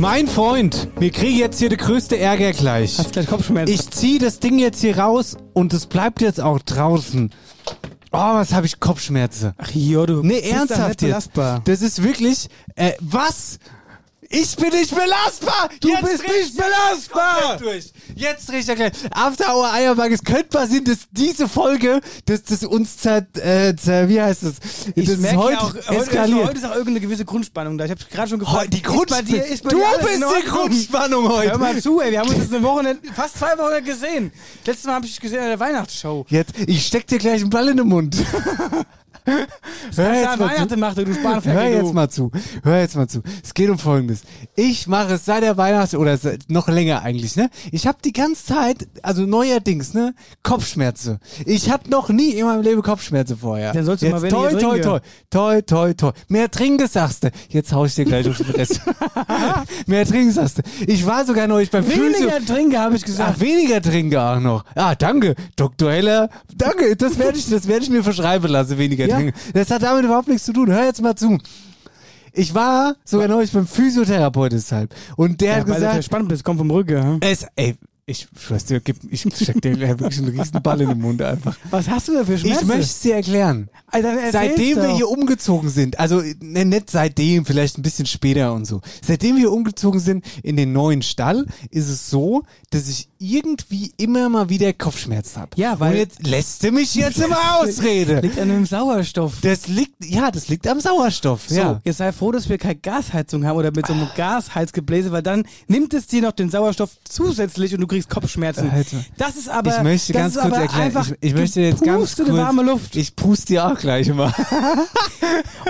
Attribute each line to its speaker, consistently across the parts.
Speaker 1: Mein Freund, wir kriegen jetzt hier den größte Ärger gleich.
Speaker 2: Hast gleich Kopfschmerzen.
Speaker 1: Ich zieh das Ding jetzt hier raus und es bleibt jetzt auch draußen. Oh, was habe ich Kopfschmerzen.
Speaker 2: Ach jo, du
Speaker 1: Nee, ernsthaft jetzt.
Speaker 2: belastbar.
Speaker 1: Das ist wirklich, äh, was? Ich bin nicht belastbar!
Speaker 2: Du
Speaker 1: Jetzt
Speaker 2: bist nicht belastbar!
Speaker 1: Durch. Jetzt da gleich. After Hour Eierbag, es könnte passieren, dass diese Folge, dass das uns zer, äh, zer, wie heißt es?
Speaker 2: Ich
Speaker 1: das
Speaker 2: merke
Speaker 1: heute
Speaker 2: ja auch, heute, heute ist auch irgendeine gewisse Grundspannung da. Ich habe gerade schon
Speaker 1: Heu-
Speaker 2: gefragt.
Speaker 1: die Grundspannung. Du bist die? Grundspannung heute.
Speaker 2: Hör mal zu, ey. Wir haben uns jetzt eine Woche, fast zwei Wochen gesehen. Letztes Mal habe ich dich gesehen an der Weihnachtsshow.
Speaker 1: Jetzt, ich steck dir gleich einen Ball in den Mund. Hör jetzt, mal zu.
Speaker 2: Weihnachten Spanferkel,
Speaker 1: Hör jetzt mal zu. Hör jetzt mal zu. Es geht um Folgendes. Ich mache es seit der Weihnachts- oder seit, noch länger eigentlich, ne? Ich habe die ganze Zeit, also neuerdings, ne? Kopfschmerzen. Ich hatte noch nie in meinem Leben Kopfschmerzen vorher.
Speaker 2: Dann sollst du
Speaker 1: jetzt
Speaker 2: mal
Speaker 1: toi, toi,
Speaker 2: trinken.
Speaker 1: toi, toi, toi, toi. Mehr trinken, sagst du. Jetzt hau ich dir gleich auf die Fresse. Mehr trinken, sagst du. Ich war sogar neulich beim Physio.
Speaker 2: Weniger trinke, habe ich gesagt.
Speaker 1: Ach, weniger trinken auch noch. Ah, danke, Dr. Heller. Danke, das werde ich, das werde ich mir verschreiben lassen, weniger
Speaker 2: Ja.
Speaker 1: Trinken. Das hat damit überhaupt nichts zu tun. Hör jetzt mal zu. Ich war sogar neulich beim Physiotherapeut deshalb. Und der
Speaker 2: ja,
Speaker 1: hat
Speaker 2: weil
Speaker 1: gesagt,
Speaker 2: verspannt bist, komm vom Rücken. hm?
Speaker 1: es, ey, ich schwör's dir, gib, ich steck dir wirklich einen riesen Ball in den Mund einfach.
Speaker 2: Was hast du da für Schmerzen?
Speaker 1: Ich möchte es dir erklären.
Speaker 2: Erzähl's
Speaker 1: Seitdem wir hier umgezogen sind, also ne, nicht seitdem, vielleicht ein bisschen später und so. Seitdem wir umgezogen sind in den neuen Stall, ist es so, dass ich irgendwie immer mal wieder Kopfschmerzen habe.
Speaker 2: Ja, weil-
Speaker 1: Und jetzt lässt du mich jetzt immer ausreden.
Speaker 2: Liegt an dem Sauerstoff.
Speaker 1: Das liegt, ja, das liegt am Sauerstoff.
Speaker 2: So,
Speaker 1: Ja.
Speaker 2: jetzt sei froh, dass wir keine Gasheizung haben oder mit so einem Gasheizgebläse, weil dann nimmt es dir noch den Sauerstoff zusätzlich und du kriegst Kopfschmerzen.
Speaker 1: Alter.
Speaker 2: Das ist aber,
Speaker 1: ich möchte ganz kurz erklären. ich, ich möchte jetzt ganz kurz.
Speaker 2: warme Luft.
Speaker 1: Ich puste dir auch gleich mal.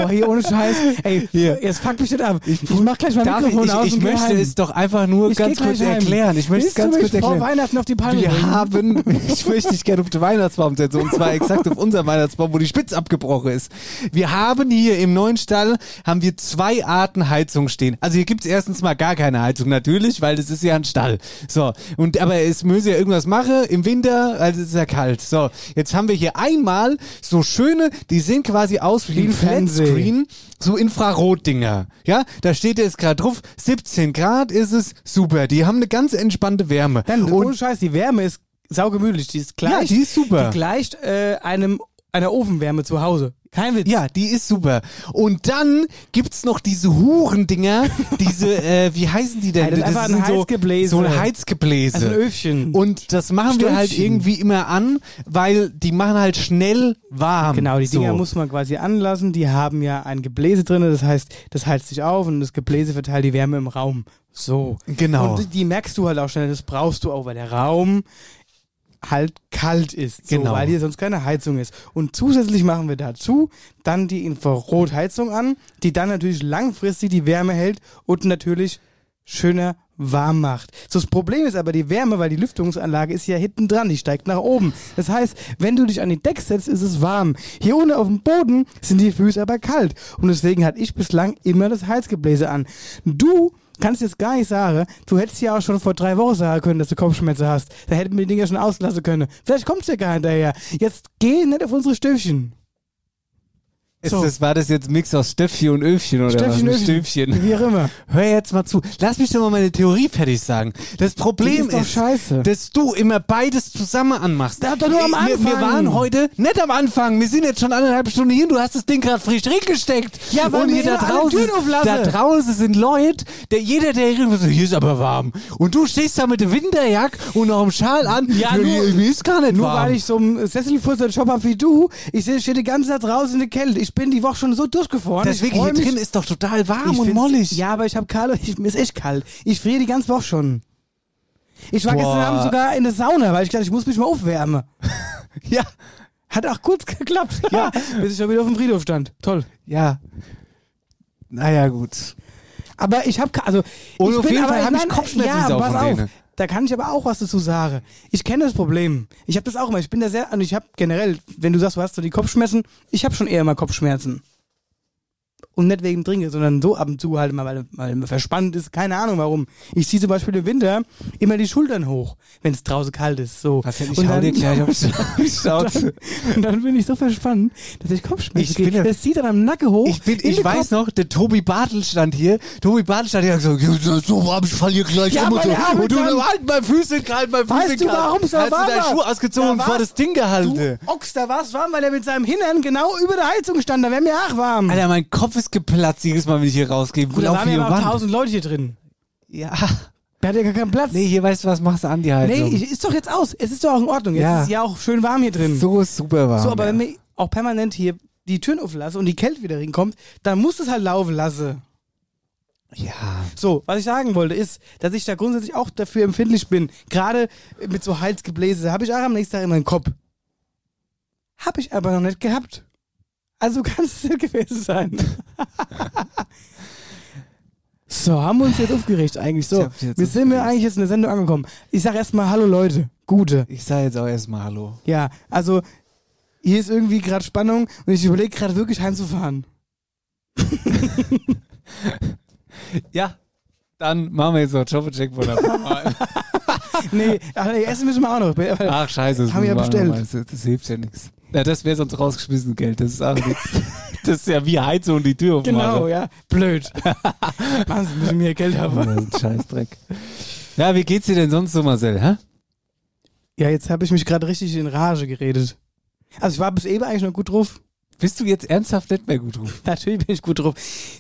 Speaker 2: Oh, hier ohne Scheiß. Ey,
Speaker 1: Hier.
Speaker 2: jetzt fuck mich nicht ab. Ich, mach gleich mein
Speaker 1: Darf
Speaker 2: Mikrofon
Speaker 1: ich,
Speaker 2: aus
Speaker 1: ich, ich möchte
Speaker 2: heim.
Speaker 1: es doch einfach nur
Speaker 2: Ich
Speaker 1: ganz kurz erklären. Ich möchte es ganz kurz
Speaker 2: mich vor. Weihnachten auf die Palme
Speaker 1: Wir
Speaker 2: bringen?
Speaker 1: haben, ich möchte dich gerne auf den Weihnachtsbaum setzen und zwar exakt auf unserem Weihnachtsbaum, wo die Spitze abgebrochen ist. Wir haben hier im neuen Stall haben wir zwei Arten Heizung stehen. Also hier gibt's erstens mal gar keine Heizung natürlich, weil das ist ja ein Stall. So und aber es müsse ja irgendwas machen im Winter, also es ist ja kalt. So jetzt haben wir hier einmal so schöne, die sehen quasi aus wie ein
Speaker 2: ein Fernseher.
Speaker 1: So Infrarotdinger. Ja, da steht jetzt gerade drauf, 17 Grad ist es, super. Die haben eine ganz entspannte Wärme.
Speaker 2: Dann,
Speaker 1: und
Speaker 2: ohne Scheiß, die Wärme ist saugemütlich. Die ist gleich.
Speaker 1: Ja, die ist super.
Speaker 2: Die gleicht äh, einem, einer Ofenwärme zu Hause. Kein Witz.
Speaker 1: Ja, die ist super. Und dann gibt's noch diese Hurendinger, diese, äh, wie heißen die denn?
Speaker 2: Ja, das ist einfach ein
Speaker 1: so,
Speaker 2: Heizgebläse.
Speaker 1: So ein Heizgebläse.
Speaker 2: Also ein Öfchen.
Speaker 1: Und das machen wir halt irgendwie immer an, weil die machen halt schnell warm.
Speaker 2: Genau, die
Speaker 1: so.
Speaker 2: Dinger muss man quasi anlassen. Die haben ja ein Gebläse drin, das heißt, das heizt sich auf und das Gebläse verteilt die Wärme im Raum. So.
Speaker 1: Genau.
Speaker 2: Und die merkst du halt auch schnell, das brauchst du auch, weil der Raum halt kalt ist. So,
Speaker 1: Genau.
Speaker 2: Weil hier sonst keine Heizung ist. Und zusätzlich machen wir dazu dann die Infrarotheizung an, die dann natürlich langfristig die Wärme hält und natürlich schöner warm macht. So, das Problem ist aber die Wärme, weil die Lüftungsanlage ist ja hinten dran, die steigt nach oben. Das heißt, wenn du dich an die Deck setzt, ist es warm. Hier unten auf dem Boden sind die Füße aber kalt. Und deswegen hatte ich bislang immer das Heizgebläse an. Du kannst jetzt gar nicht sagen, du hättest ja auch schon vor drei Wochen sagen können, dass du Kopfschmerzen hast. Da hätten wir die Dinger schon auslassen können. Vielleicht kommst du ja gar hinterher. Jetzt geh nicht auf unsere Stöfchen.
Speaker 1: Ist
Speaker 2: So.
Speaker 1: das, war das jetzt Mix aus Stöffchen und Öfchen oder
Speaker 2: Stöffchen,
Speaker 1: was?
Speaker 2: Öfchen.
Speaker 1: Stöfchen.
Speaker 2: Wie auch immer.
Speaker 1: Hör jetzt mal zu. Lass mich doch mal meine Theorie fertig sagen. Das Problem
Speaker 2: ist scheiße.
Speaker 1: dass du immer beides zusammen anmachst.
Speaker 2: Da doch nur am
Speaker 1: Wir, wir
Speaker 2: Anfang.
Speaker 1: waren heute nicht am Anfang. Wir sind jetzt schon eineinhalb Stunden hier. Du hast das Ding gerade frisch reingesteckt.
Speaker 2: Ja, weil
Speaker 1: und hier da draußen, da draußen sind Leute, der jeder, der hier so, hier ist aber warm. Und du stehst da mit der Winterjack und noch dem Schal an.
Speaker 2: Ja, nur-
Speaker 1: hier, mir ist gar nicht
Speaker 2: Nur
Speaker 1: warm.
Speaker 2: weil ich so einen Sesselfurzer Job habe wie du, ich stehe die ganze Zeit draußen in der Kälte. Ich bin die Woche schon so durchgefahren.
Speaker 1: Deswegen hier
Speaker 2: mich.
Speaker 1: drin ist doch total warm
Speaker 2: Ich
Speaker 1: und mollig.
Speaker 2: Ja, aber ich habe kalt, ich, mir ist echt kalt. Ich friere die ganze Woche schon. Ich war
Speaker 1: Boah.
Speaker 2: gestern Abend sogar in der Sauna, weil ich dachte, ich muss mich mal aufwärmen.
Speaker 1: ja.
Speaker 2: Hat auch kurz geklappt. Ja. Bis ich schon wieder auf dem Friedhof stand. Toll.
Speaker 1: Ja. Naja, gut.
Speaker 2: Aber ich habe also
Speaker 1: Und
Speaker 2: ich
Speaker 1: auf
Speaker 2: bin
Speaker 1: jeden
Speaker 2: aber,
Speaker 1: Fall hab ich Kopfschmerzen
Speaker 2: Ja, pass auf. Da kann ich aber auch was dazu sagen. Ich kenne das Problem. Ich habe das auch immer. Ich bin da sehr und ich habe generell, wenn du sagst, du hast so die Kopfschmerzen, ich habe schon eher mal Kopfschmerzen. Und nicht wegen Trinken, sondern so ab und zu halt mal, weil, weil man verspannt ist. Keine Ahnung warum. Ich ziehe zum Beispiel im Winter immer die Schultern hoch, wenn es draußen kalt ist. So.
Speaker 1: Was denn? Ich
Speaker 2: Und
Speaker 1: hau
Speaker 2: dann-
Speaker 1: dir gleich auf die Schnauze.
Speaker 2: Und dann bin ich so verspannt, dass ich Kopfschmerzen kriege. Das zieht dann am Nacken hoch.
Speaker 1: Ich, bin,
Speaker 2: in
Speaker 1: ich weiß
Speaker 2: Kopf.
Speaker 1: noch, der Tobi Bartel stand hier. Tobi Bartel stand hier und hat gesagt, "Ja, so warm, ich fall hier gleich
Speaker 2: Ja,
Speaker 1: um und so. Und du, halt mein Füße kalt, mein Füße
Speaker 2: Weißt du,
Speaker 1: kalt.
Speaker 2: warum es so
Speaker 1: Hast du deinen
Speaker 2: war?
Speaker 1: Schuh ausgezogen und
Speaker 2: Da
Speaker 1: vor das Ding gehalten.
Speaker 2: Du Ochs, da war's warm, weil er mit seinem Hintern genau über der Heizung stand. Da wäre mir auch warm.
Speaker 1: Alter, mein Kopf ist geplatzt jedes Mal, wenn ich hier rausgehe.
Speaker 2: Gut, da waren ja noch
Speaker 1: Wand.
Speaker 2: tausend Leute hier drin.
Speaker 1: Ja.
Speaker 2: Da hat ja gar keinen Platz.
Speaker 1: Nee, hier weißt du was, machst du an die Heizung.
Speaker 2: Nee, ich, ist doch jetzt aus. Es ist doch auch in Ordnung. Jetzt
Speaker 1: Ja.
Speaker 2: ist es ja auch schön warm hier drin.
Speaker 1: so ist super warm.
Speaker 2: So, aber
Speaker 1: ja.
Speaker 2: wenn mir auch permanent hier die Türen auflasse und die Kälte wieder hinkommt, dann muss es halt laufen lassen.
Speaker 1: ja.
Speaker 2: So, was ich sagen wollte, ist, dass ich da grundsätzlich auch dafür empfindlich bin. Gerade mit so Halsgebläse habe ich auch am nächsten Tag immer einen Kopf. Habe ich aber noch nicht gehabt. Also kann es gewesen sein. so, haben wir uns jetzt aufgeregt eigentlich.
Speaker 1: Ich
Speaker 2: So, wir sind mir
Speaker 1: aufgeregt.
Speaker 2: eigentlich jetzt in der Sendung angekommen. Ich sag erstmal Hallo Leute, gute.
Speaker 1: Ich sag jetzt auch erstmal Hallo.
Speaker 2: Ja, also hier ist irgendwie gerade Spannung und ich überlege gerade wirklich heimzufahren.
Speaker 1: Ja. Dann machen wir jetzt noch Jobbecheck von der.
Speaker 2: Nee, ach, nee, essen müssen wir auch noch.
Speaker 1: Ach, scheiße. Das
Speaker 2: Haben wir ja bestellt.
Speaker 1: Das, das hilft ja nichts. Ja, das wäre sonst rausgeschmissen Geld. Das ist auch nichts. Das ist ja wie Heizung und die Tür aufmachen.
Speaker 2: Genau, ja. Blöd. Machen Sie müssen mehr Geld
Speaker 1: Das
Speaker 2: haben.
Speaker 1: ist ein Scheißdreck. Ja, wie geht's dir denn sonst so, Marcel? Hä?
Speaker 2: Ja, jetzt habe ich mich gerade richtig in Rage geredet. Also ich war bis eben eigentlich noch gut drauf.
Speaker 1: Bist du jetzt ernsthaft nicht mehr gut drauf?
Speaker 2: Natürlich bin ich gut drauf.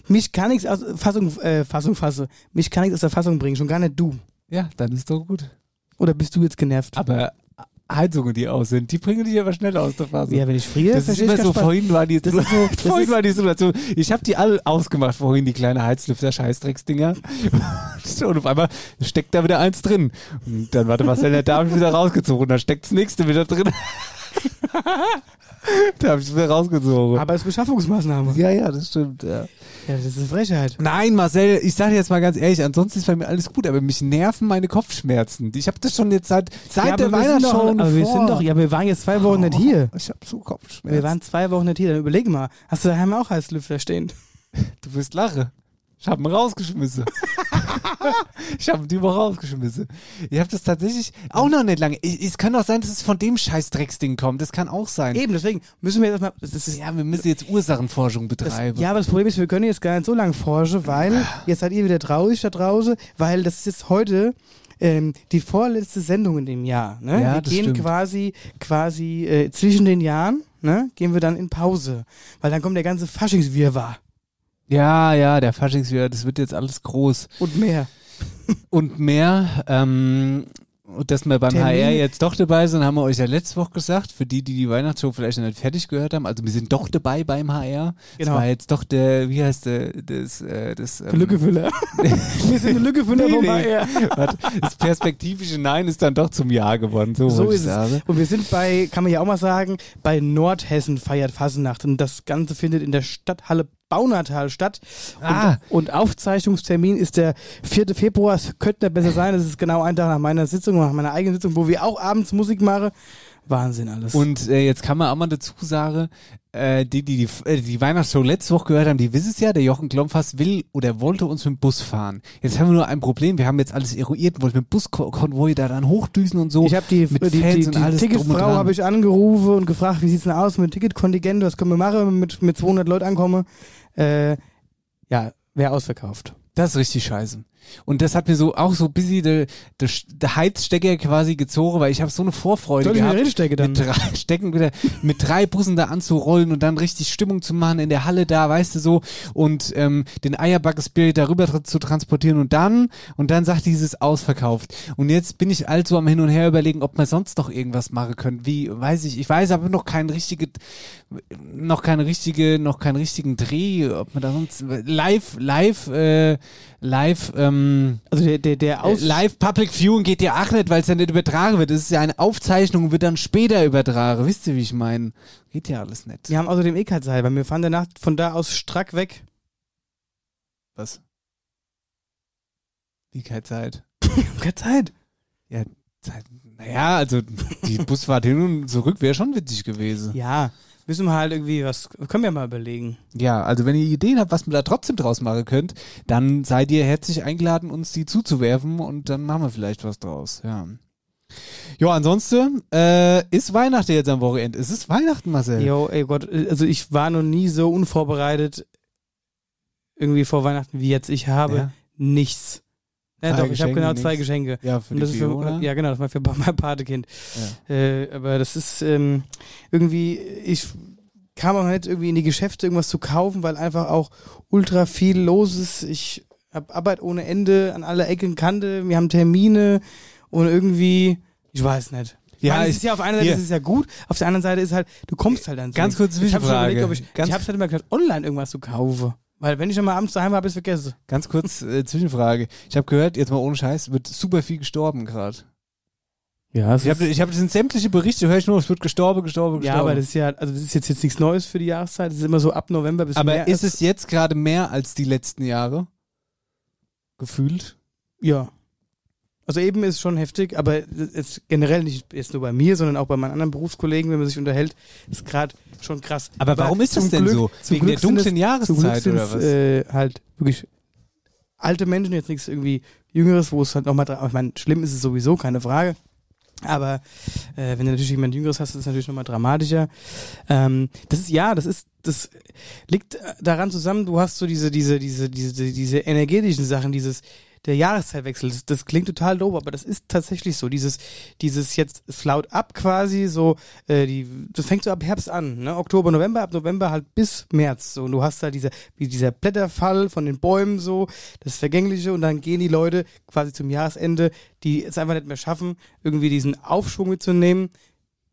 Speaker 2: Mich kann nichts aus Fassung, äh, Fassung fasse. Mich kann nichts aus der Fassung bringen, schon gar nicht du.
Speaker 1: Ja, dann ist doch gut.
Speaker 2: Oder bist du jetzt genervt?
Speaker 1: Aber Heizungen, die aus sind, die bringen dich aber schnell aus der Phase.
Speaker 2: Ja, wenn ich friere,
Speaker 1: das ist immer so, vorhin war die,
Speaker 2: Das ist so- das
Speaker 1: vorhin
Speaker 2: ist-
Speaker 1: war die Situation, ich habe die alle ausgemacht, vorhin die kleine Heizlüfter-Scheißdrecksdinger. und auf einmal steckt da wieder eins drin. Und dann Marcel, der da hab ich wieder rausgezogen. Und dann steckt das nächste wieder drin. da habe ich wieder rausgezogen.
Speaker 2: Aber es ist Beschaffungsmaßnahme.
Speaker 1: ja, ja, das stimmt, ja.
Speaker 2: Ja, das ist Frechheit.
Speaker 1: Nein, Marcel, ich sage jetzt mal ganz ehrlich, ansonsten ist bei mir alles gut, aber mich nerven meine Kopfschmerzen. Ich habe das schon jetzt seit, seit
Speaker 2: ja,
Speaker 1: der Weihnachtsshow
Speaker 2: aber wir sind doch, ja, wir waren jetzt zwei Wochen nicht hier.
Speaker 1: Ich habe so Kopfschmerzen.
Speaker 2: Wir waren zwei Wochen nicht hier. Dann überleg mal, hast du daheim auch Heißlüfter stehen?
Speaker 1: Du wirst lachen. Ich habe ihn rausgeschmissen. ich habe die Woche rausgeschmissen. Ich habe das tatsächlich auch noch nicht lange. Ich- Es kann doch sein, dass es von dem Scheißdrecksding kommt. Das kann auch sein.
Speaker 2: Eben, deswegen müssen wir jetzt mal, das ist,
Speaker 1: Ja, wir müssen jetzt Ursachenforschung
Speaker 2: das,
Speaker 1: betreiben.
Speaker 2: ja, aber das Problem ist, wir können jetzt gar nicht so lange forschen, weil jetzt seid ihr wieder traurig da draußen, weil das ist jetzt heute ähm, die vorletzte Sendung in dem Jahr. Ne?
Speaker 1: Ja,
Speaker 2: wir
Speaker 1: das
Speaker 2: gehen
Speaker 1: stimmt.
Speaker 2: quasi, quasi äh, zwischen den Jahren, ne, gehen wir dann in Pause, weil dann kommt der ganze Faschingswirrwarr
Speaker 1: Ja, ja, der Faschingsjahr, das wird jetzt alles groß.
Speaker 2: und mehr.
Speaker 1: Und mehr, ähm, und dass wir beim
Speaker 2: Termin.
Speaker 1: HR jetzt doch dabei sind, haben wir euch ja letzte Woche gesagt. Für die, die die Weihnachtsshow vielleicht noch nicht fertig gehört haben. Also wir sind doch dabei beim HR. Das
Speaker 2: Genau.
Speaker 1: war jetzt doch der, wie heißt der, das, äh, das, ähm,
Speaker 2: Lückefüller. wir sind eine Lückefüller
Speaker 1: Nee,
Speaker 2: vom
Speaker 1: nee.
Speaker 2: HR.
Speaker 1: Warte, das perspektivische Nein ist dann doch zum Ja geworden. So,
Speaker 2: So ist
Speaker 1: sagen.
Speaker 2: es. Und wir sind bei, kann man ja auch mal sagen, bei Nordhessen feiert Fasnacht. Und das Ganze findet in der Stadthalle Baunatal statt. Und,
Speaker 1: Ah.
Speaker 2: und Aufzeichnungstermin ist der 4. Februar. Es könnte besser sein. Das ist genau ein Tag nach meiner Sitzung, nach meiner eigenen Sitzung, wo wir auch abends Musik machen. Wahnsinn alles.
Speaker 1: Und äh, jetzt kann man auch mal dazu sagen, äh, die, die, die, äh, die Weihnachtsshow letzte Woche gehört haben, die wissen es ja, der Jochen Klomfass will oder wollte uns mit dem Bus fahren. Jetzt haben wir nur ein Problem, wir haben jetzt alles eruiert und wollten mit dem Buskonvoi da dann hochdüsen und so.
Speaker 2: ich habe die, die, die, die
Speaker 1: und
Speaker 2: Ticketfrau habe ich angerufen und gefragt, wie sieht's denn aus mit Ticketkontingent, was können wir machen, wenn wir mit, mit 200 Leuten ankommen. Äh, ja, wäre ausverkauft.
Speaker 1: Das ist richtig scheiße. Und das hat mir so auch so bisschen der de, de Heizstecker quasi gezogen, weil ich habe so eine Vorfreude
Speaker 2: Soll ich
Speaker 1: gehabt.
Speaker 2: wieder reinstecken dann?
Speaker 1: Mit drei Stecken wieder mit drei Bussen da anzurollen und dann richtig Stimmung zu machen in der Halle da, weißt du so, und ähm, den Eierbacke-Spirit darüber tra zu transportieren und dann, und dann sagt dieses ausverkauft. Und jetzt bin ich also am Hin und Her überlegen, ob man sonst noch irgendwas machen können. Wie, weiß ich, ich weiß aber noch keinen richtige, noch keine richtige, noch keinen richtigen Dreh, ob man da sonst live, live, äh, live, ähm,
Speaker 2: Also der, der, der Aus
Speaker 1: äh, Live Public Viewing geht ja auch nicht, weil es ja nicht übertragen wird. Es ist ja eine Aufzeichnung, wird dann später übertragen. Wisst ihr, wie ich meine? Geht ja alles nicht.
Speaker 2: Wir haben außerdem eh keine Zeit, weil wir fahren danach von da aus strack weg.
Speaker 1: Was? Wie keine Zeit?
Speaker 2: Keine Zeit.
Speaker 1: Zeit. Naja, also die Busfahrt hin und zurück wäre schon witzig gewesen.
Speaker 2: Ja, müssen wir halt irgendwie was, können wir mal überlegen.
Speaker 1: Ja, also wenn ihr Ideen habt, was man da trotzdem draus machen könnt, dann seid ihr herzlich eingeladen, uns die zuzuwerfen und dann machen wir vielleicht was draus. Ja. Ja, ansonsten äh, ist Weihnachten jetzt am Wochenende. Es ist Weihnachten, Marcel.
Speaker 2: Jo, ey Gott, also ich war noch nie so unvorbereitet irgendwie vor Weihnachten wie jetzt. Ich habe
Speaker 1: Ja.
Speaker 2: nichts. Ja, doch, ich habe
Speaker 1: Geschenke,
Speaker 2: genau zwei. Geschenke.
Speaker 1: Ja, für
Speaker 2: Und das
Speaker 1: die
Speaker 2: ist für,
Speaker 1: Fiona.
Speaker 2: ja, genau, das war für mein Patekind.
Speaker 1: Ja.
Speaker 2: Äh, aber das ist ähm, irgendwie, ich kam auch nicht irgendwie in die Geschäfte irgendwas zu kaufen, weil einfach auch ultra viel los ist. Ich habe Arbeit ohne Ende an aller Ecken und Kante. Wir haben Termine und irgendwie, ich weiß nicht.
Speaker 1: Ja, ich-
Speaker 2: ist ja auf einer Seite ist es ja gut, auf der anderen Seite ist halt, du kommst halt dann so.
Speaker 1: Ganz kurz
Speaker 2: ich habe schon
Speaker 1: Zwischenfrage.
Speaker 2: überlegt, ob ich, hab's halt immer gedacht, online irgendwas zu kaufen. Weil wenn ich mal abends daheim habe, habe ich vergessen.
Speaker 1: Ganz kurz äh, Zwischenfrage. Ich habe gehört, jetzt mal ohne Scheiß, wird super viel gestorben gerade.
Speaker 2: Ja,
Speaker 1: Ich habe ich hab, das sind sämtliche Berichte, höre ich nur, es wird gestorben, gestorben,
Speaker 2: ja,
Speaker 1: gestorben.
Speaker 2: aber das ist ja, also das ist jetzt, jetzt nichts Neues für die Jahreszeit. Das ist immer so ab November bis
Speaker 1: aber
Speaker 2: März.
Speaker 1: ist es jetzt gerade mehr als die letzten Jahre? Gefühlt?
Speaker 2: Ja. Also eben ist schon heftig, aber jetzt generell nicht jetzt nur bei mir, sondern auch bei meinen anderen Berufskollegen, wenn man sich unterhält, ist gerade schon krass.
Speaker 1: Aber warum ist das denn
Speaker 2: Glück-
Speaker 1: so? Wegen
Speaker 2: Glück
Speaker 1: der dunklen
Speaker 2: es-
Speaker 1: Jahreszeit oder
Speaker 2: es
Speaker 1: was?
Speaker 2: äh, halt wirklich alte Menschen, jetzt nichts irgendwie Jüngeres, wo es halt nochmal ich meine, schlimm ist es sowieso, keine Frage. Aber äh, wenn du natürlich jemand Jüngeres hast, ist es natürlich nochmal dramatischer. Ähm, das ist ja, das ist, das liegt daran zusammen, du hast so diese, diese, diese, diese, diese energetischen Sachen, dieses der Jahreszeitwechsel, das, das klingt total doof, aber das ist tatsächlich so. Dieses, dieses jetzt es flaut ab quasi, so, äh, die, das fängt so ab Herbst an, ne? Oktober, November, ab November halt bis März. So, und du hast da diese, wie dieser Blätterfall von den Bäumen, so, das Vergängliche, und dann gehen die Leute quasi zum Jahresende, die es einfach nicht mehr schaffen, irgendwie diesen Aufschwung mitzunehmen,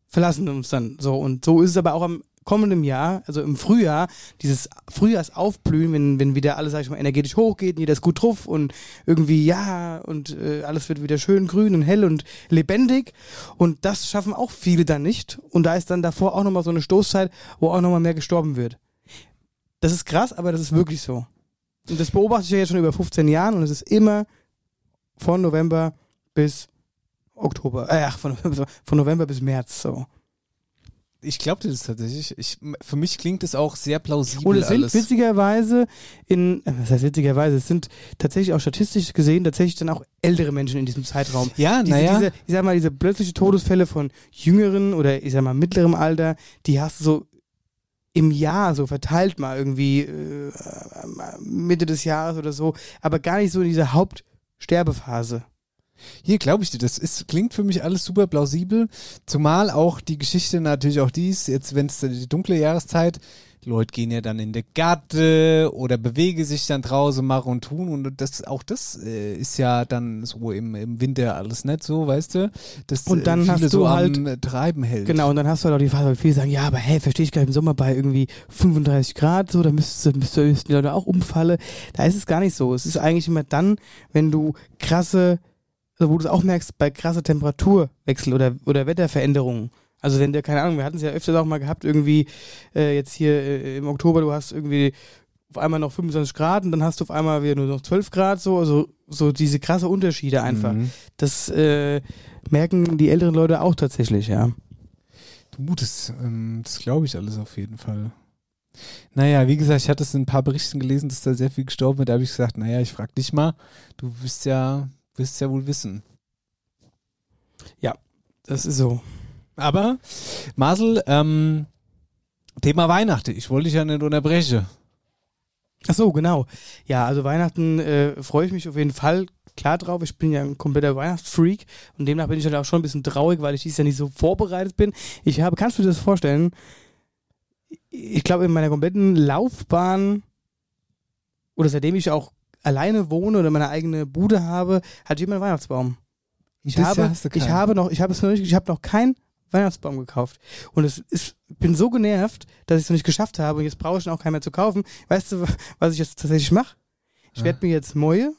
Speaker 2: verlassen uns dann so. Und so ist es aber auch am kommenden Jahr, also im Frühjahr, dieses Frühjahrsaufblühen, wenn, wenn wieder alles, sag ich mal, energetisch hochgeht, und jeder ist gut drauf und irgendwie, ja, und äh, alles wird wieder schön grün und hell und lebendig. Und das schaffen auch viele dann nicht. Und da ist dann davor auch nochmal so eine Stoßzeit, wo auch nochmal mehr gestorben wird. Das ist krass, aber das ist wirklich so. Und das beobachte ich ja jetzt schon über 15 Jahren und es ist immer von November bis Oktober, äh, von, von November bis März so.
Speaker 1: Ich glaube das tatsächlich. Ich, für mich klingt es auch sehr plausibel
Speaker 2: Und es sind
Speaker 1: alles.
Speaker 2: witzigerweise in, äh, was heißt witzigerweise, es sind tatsächlich auch statistisch gesehen tatsächlich dann auch ältere Menschen in diesem Zeitraum.
Speaker 1: ja,
Speaker 2: Diese,
Speaker 1: naja.
Speaker 2: diese, ich sag mal, diese plötzliche Todesfälle von jüngeren oder ich sag mal mittlerem Alter, die hast du so im Jahr so verteilt mal irgendwie äh, Mitte des Jahres oder so, aber gar nicht so in dieser Hauptsterbephase.
Speaker 1: Hier glaube ich dir, das ist, klingt für mich alles super plausibel. Zumal auch die Geschichte natürlich auch dies, jetzt wenn es die dunkle Jahreszeit, Leute gehen ja dann in der Gatte oder bewegen sich dann draußen, machen und tun und das auch das äh, ist ja dann so im, im Winter alles nicht so, weißt du, dass
Speaker 2: Und dann
Speaker 1: äh,
Speaker 2: hast du
Speaker 1: so
Speaker 2: halt-
Speaker 1: am Treiben hält.
Speaker 2: Genau, und dann hast du halt auch die Phase, weil viele sagen, ja, aber hey, verstehe ich gar nicht, im Sommer bei irgendwie 35 Grad, so, da müsstest, müsstest, müssten die Leute auch umfallen. Da ist es gar nicht so. Es ist eigentlich immer dann, wenn du krasse, also wo du es auch merkst, bei krasse Temperaturwechsel oder, oder Wetterveränderungen. Also wenn der, keine Ahnung, wir hatten es ja öfters auch mal gehabt, irgendwie äh, jetzt hier äh, im Oktober, du hast irgendwie auf einmal noch 25 Grad und dann hast du auf einmal wieder nur noch 12 Grad, so, also so diese krasse Unterschiede einfach.
Speaker 1: Mhm.
Speaker 2: Das äh, merken die älteren Leute auch tatsächlich, ja.
Speaker 1: Du, das, ähm, das glaube ich alles auf jeden Fall. Naja, wie gesagt, ich hatte es in ein paar Berichten gelesen, dass da sehr viel gestorben wird. Da habe ich gesagt, naja, ich frage dich mal. Du wirst ja, wirst ja wohl wissen.
Speaker 2: Das ist so.
Speaker 1: Aber, Marcel, ähm, Thema Weihnachten. Ich wollte dich ja nicht unterbrechen.
Speaker 2: Ach so, genau. Ja, also Weihnachten äh, freue ich mich auf jeden Fall klar drauf. Ich bin ja ein kompletter Weihnachtsfreak und demnach bin ich halt auch schon ein bisschen traurig, weil ich dieses Jahr nicht so vorbereitet bin. Ich habe, kannst du dir das vorstellen? Ich glaube, in meiner kompletten Laufbahn oder seitdem ich auch alleine wohne oder meine eigene Bude habe, ich immer einen Weihnachtsbaum. Ich habe, ich habe noch, ich habe es noch nicht, ich habe noch keinen Weihnachtsbaum gekauft. Und es ist, bin so genervt, dass ich es noch nicht geschafft habe und jetzt brauche ich noch keinen mehr zu kaufen. Weißt du, was ich jetzt tatsächlich mache? Ich werde mir jetzt Moje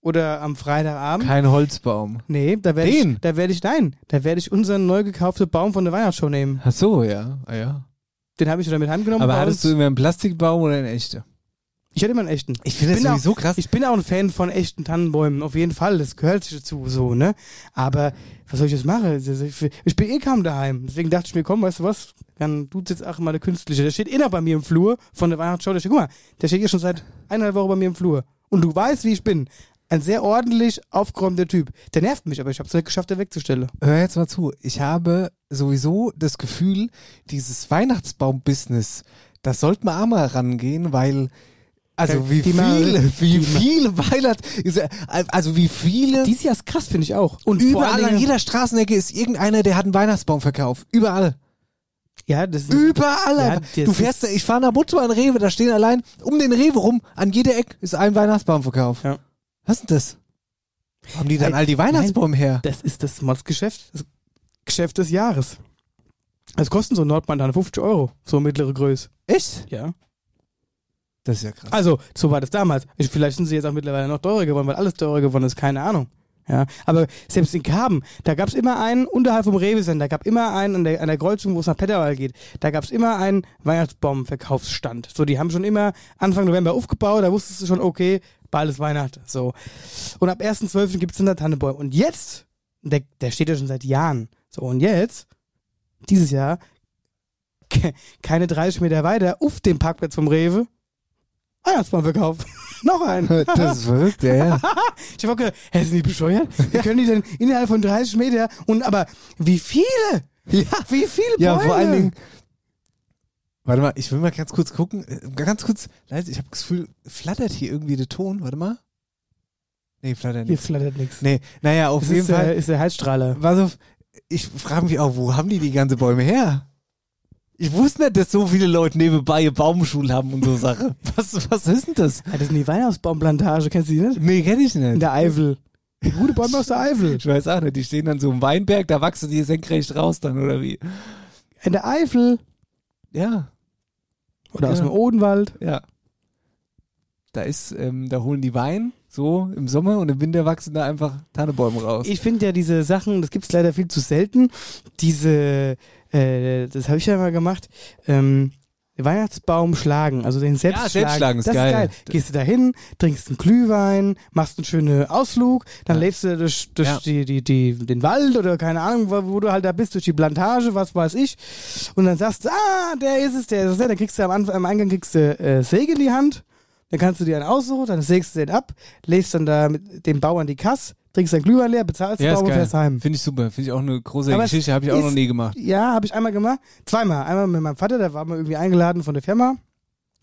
Speaker 2: oder am Freitagabend.
Speaker 1: Kein Holzbaum.
Speaker 2: nee, da werde ich, da werde ich, nein, da werde ich unseren neu gekauften Baum von der Weihnachtsshow nehmen.
Speaker 1: Ach so, ja. Ah, ja.
Speaker 2: Den habe ich schon mit heimgenommen.
Speaker 1: Aber hattest du immer einen Plastikbaum oder einen echten?
Speaker 2: Ich hatte immer einen echten.
Speaker 1: Ich finde
Speaker 2: bin
Speaker 1: das sowieso krass.
Speaker 2: Ich bin auch ein Fan von echten Tannenbäumen, auf jeden Fall. Das gehört sich dazu, so, ne? Aber was soll ich jetzt machen? Ich bin eh kaum daheim. Deswegen dachte ich mir, komm, weißt du was? Dann tut jetzt auch mal der Künstliche. Der steht eh noch bei mir im Flur von der Weihnachtsshow. Der steht, guck mal, der steht hier schon seit eineinhalb Wochen bei mir im Flur. Und du weißt, wie ich bin. Ein sehr ordentlich aufgeräumter Typ. Der nervt mich, aber ich habe es nicht geschafft, den wegzustellen.
Speaker 1: Hör jetzt mal zu. Ich habe sowieso das Gefühl, dieses Weihnachtsbaum-Business, das sollte man auch mal rangehen, weil also wie viele, wie viele Weihnachts, also wie viele
Speaker 2: Dieses Jahr ist krass, finde ich auch. Und
Speaker 1: überall an jeder Straßenecke ist irgendeiner, der hat einen Weihnachtsbaum verkauft. Überall.
Speaker 2: Ja, das ist,
Speaker 1: Überall.
Speaker 2: Ja, das
Speaker 1: du fährst, ich fahre nach Butzo an Rewe, da stehen allein um den Rewe rum, an jeder Ecke ist ein Weihnachtsbaum verkauft.
Speaker 2: Ja.
Speaker 1: Was ist denn das? Haben die dann all die Weihnachtsbäume her?
Speaker 2: das ist das Modsgeschäft, das Geschäft des Jahres. Das kosten so ein Nordmann dann 50 Euro, so mittlere Größe.
Speaker 1: Echt?
Speaker 2: Ja.
Speaker 1: Das ist ja krass.
Speaker 2: Also, so war das damals. Ich, vielleicht sind sie jetzt auch mittlerweile noch teurer geworden, weil alles teurer geworden ist, keine Ahnung. Ja, aber selbst in Karben, da gab es immer einen, unterhalb vom Rewe-Center, gab immer einen an der, an der Kreuzung, wo es nach Petterwald geht, da gab es immer einen Weihnachtsbaum-Verkaufsstand. So, die haben schon immer Anfang November aufgebaut, da wusstest du schon, okay, bald ist Weihnachten. So. Und ab 1.12. gibt es dann da Tannebäume. Und jetzt, der, der steht ja schon seit Jahren. So, und jetzt, dieses Jahr, ke- keine 30 Meter weiter, auf dem Parkplatz vom Rewe, Weihnachtsbaumverkauf. Noch ein.
Speaker 1: Das ist verrückt, ja, ja.
Speaker 2: Ich hab auch gedacht, hä, sind die bescheuert? Wie können die denn innerhalb von 30 Meter und aber wie viele?
Speaker 1: Ja,
Speaker 2: Wie viele
Speaker 1: ja
Speaker 2: Bäume?
Speaker 1: vor allen Dingen. Warte mal, ich will mal ganz kurz gucken. Äh, Ganz kurz, leise, ich habe das Gefühl, flattert hier irgendwie der Ton. Warte mal. Nee, flattert
Speaker 2: Hier
Speaker 1: nicht.
Speaker 2: flattert nichts.
Speaker 1: Nee, naja, auf
Speaker 2: Das
Speaker 1: jeden
Speaker 2: ist, der,
Speaker 1: Fall.
Speaker 2: ist der Heizstrahler.
Speaker 1: Was auf, ich frage mich auch, wo haben die die ganzen Bäume her? Ich wusste nicht, dass so viele Leute nebenbei Baumschulen haben und so Sache. Was, was ist denn das?
Speaker 2: Ja, das sind die Weihnachtsbaumplantage, kennst du die nicht?
Speaker 1: Nee, kenn ich
Speaker 2: In
Speaker 1: nicht.
Speaker 2: der Eifel. Gute Bäume aus der Eifel.
Speaker 1: Ich weiß auch nicht, die stehen dann so im Weinberg, da wachsen die senkrecht raus dann, oder wie?
Speaker 2: In der Eifel.
Speaker 1: Ja,
Speaker 2: Oder aus
Speaker 1: Ja.
Speaker 2: dem Odenwald.
Speaker 1: ja. Da ist, ähm, da holen die Wein, so im Sommer und im Winter wachsen da einfach Tannebäume raus.
Speaker 2: Ich finde ja diese Sachen, das gibt's leider viel zu selten. Diese, äh, das habe ich ja mal gemacht. Ähm, Weihnachtsbaum schlagen, also den selbst
Speaker 1: Ja, selbst schlagen ist
Speaker 2: das
Speaker 1: geil.
Speaker 2: ist geil. Gehst du da hin, trinkst einen Glühwein, machst einen schönen Ausflug, dann
Speaker 1: Ja.
Speaker 2: lebst du durch, durch
Speaker 1: Ja.
Speaker 2: die, die, die, den Wald oder keine Ahnung, wo, du halt da bist, durch die Plantage, was weiß ich. Und dann sagst du, ah, der ist es, der ist es. Dann kriegst du am, Anfang, am Eingang kriegst du äh, Säge in die Hand, dann kannst du dir einen aussuchen, dann sägst du den ab, legst dann da mit dem Bauern die Kasse, trinkst dein Glühwein leer, bezahlst
Speaker 1: ja,
Speaker 2: Baum und fährst heim.
Speaker 1: Finde ich super. Finde ich auch eine große
Speaker 2: Aber es
Speaker 1: Geschichte, habe ich auch
Speaker 2: ist-
Speaker 1: noch nie gemacht.
Speaker 2: Ja, habe ich einmal gemacht. Zweimal. Einmal mit meinem Vater, der war mal irgendwie eingeladen von der Firma.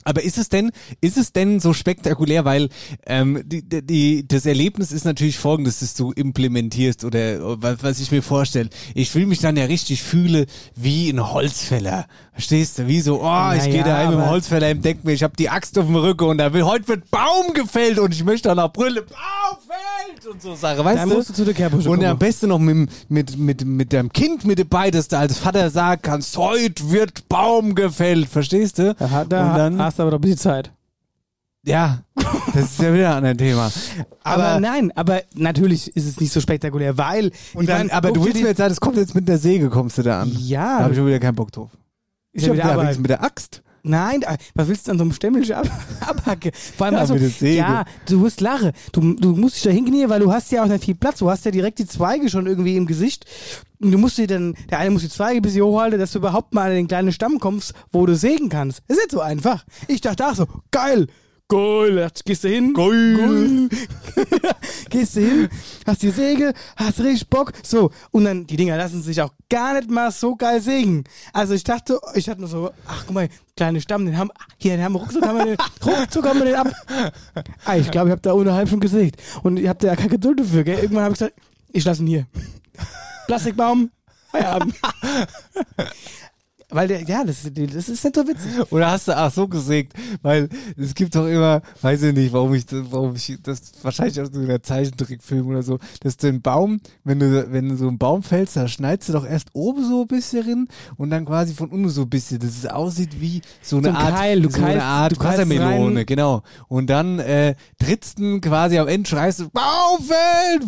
Speaker 1: Aber ist es denn, ist es denn so spektakulär, weil ähm, die, die, das Erlebnis ist natürlich folgendes, dass du implementierst oder was, was ich mir vorstelle. Ich fühle mich dann ja richtig fühle wie ein Holzfäller. Verstehst du? Wie so, oh, ich
Speaker 2: Naja,
Speaker 1: gehe daheim mit dem Holzfäller im Denk mir, ich habe die Axt auf dem Rücken und da will, heute wird Baum gefällt und ich möchte dann auch Brille, Baum fällt und so Sache, weißt
Speaker 2: Dann
Speaker 1: du?
Speaker 2: musst du zu der Kerbusche
Speaker 1: Und
Speaker 2: kommen.
Speaker 1: am besten noch mit, mit, mit, mit deinem Kind mit dabei, dass du als Vater sagen kannst, heute wird Baum gefällt, verstehst du?
Speaker 2: Da, da
Speaker 1: und dann,
Speaker 2: hast aber doch ein bisschen Zeit.
Speaker 1: ja, das ist ja wieder ein anderes Thema.
Speaker 2: Aber,
Speaker 1: Aber,
Speaker 2: nein, aber natürlich ist es nicht so spektakulär, weil.
Speaker 1: und
Speaker 2: ich
Speaker 1: dann,
Speaker 2: mein,
Speaker 1: aber du willst mir jetzt sagen, das kommt jetzt mit der Säge, kommst du da an. Da
Speaker 2: Ja,
Speaker 1: habe ich schon wieder keinen Bock drauf.
Speaker 2: ist ja wieder
Speaker 1: hab nichts mit der Axt.
Speaker 2: Nein, äh, was willst du an so einem Stämmelchen ab abhacken? Vor allem
Speaker 1: Ja,
Speaker 2: also, ja, du musst lachen. Du, du musst dich da hinknien, weil du hast ja auch nicht viel Platz. Du hast ja direkt die Zweige schon irgendwie im Gesicht. Und du musst dir dann, der eine muss die Zweige ein bisschen hochhalten, dass du überhaupt mal an den kleinen Stamm kommst, wo du sägen kannst. Das ist nicht so einfach. Ich dachte auch so, geil, ich, Gehst du hin? Geil. Gehst du hin, hast die Säge, hast richtig Bock. So, und dann, die Dinger lassen sich auch gar nicht mal so geil sägen. Also ich dachte, ich dachte nur so, ach guck mal, kleine Stamm, den haben, hier, den haben wir ruckzuck haben wir den, ruckzuck haben wir den ab. Ah, ich glaube, ich habe da ohne halb schon gesägt. Und ich habe da keine Geduld dafür, gell? Irgendwann habe ich gesagt, ich lasse ihn hier. Plastikbaum, Feierabend. Weil der, ja, das, das ist nicht so witzig.
Speaker 1: Oder hast du ach so gesägt? Weil es gibt doch immer, weiß ich nicht, warum ich, warum ich das wahrscheinlich aus so einer Zeichentrickfilm oder so, dass du den Baum, wenn du, wenn du so einen Baum fällst, da schneidest du doch erst oben so ein bisschen hin und dann quasi von unten so ein bisschen, dass es aussieht wie so eine
Speaker 2: ein
Speaker 1: Art,
Speaker 2: Keil, du
Speaker 1: so eine
Speaker 2: keilst-
Speaker 1: Art
Speaker 2: du keilst
Speaker 1: Wassermelone,
Speaker 2: rein.
Speaker 1: genau. Und dann äh, trittst du quasi am Ende schreist du, Baum fällt!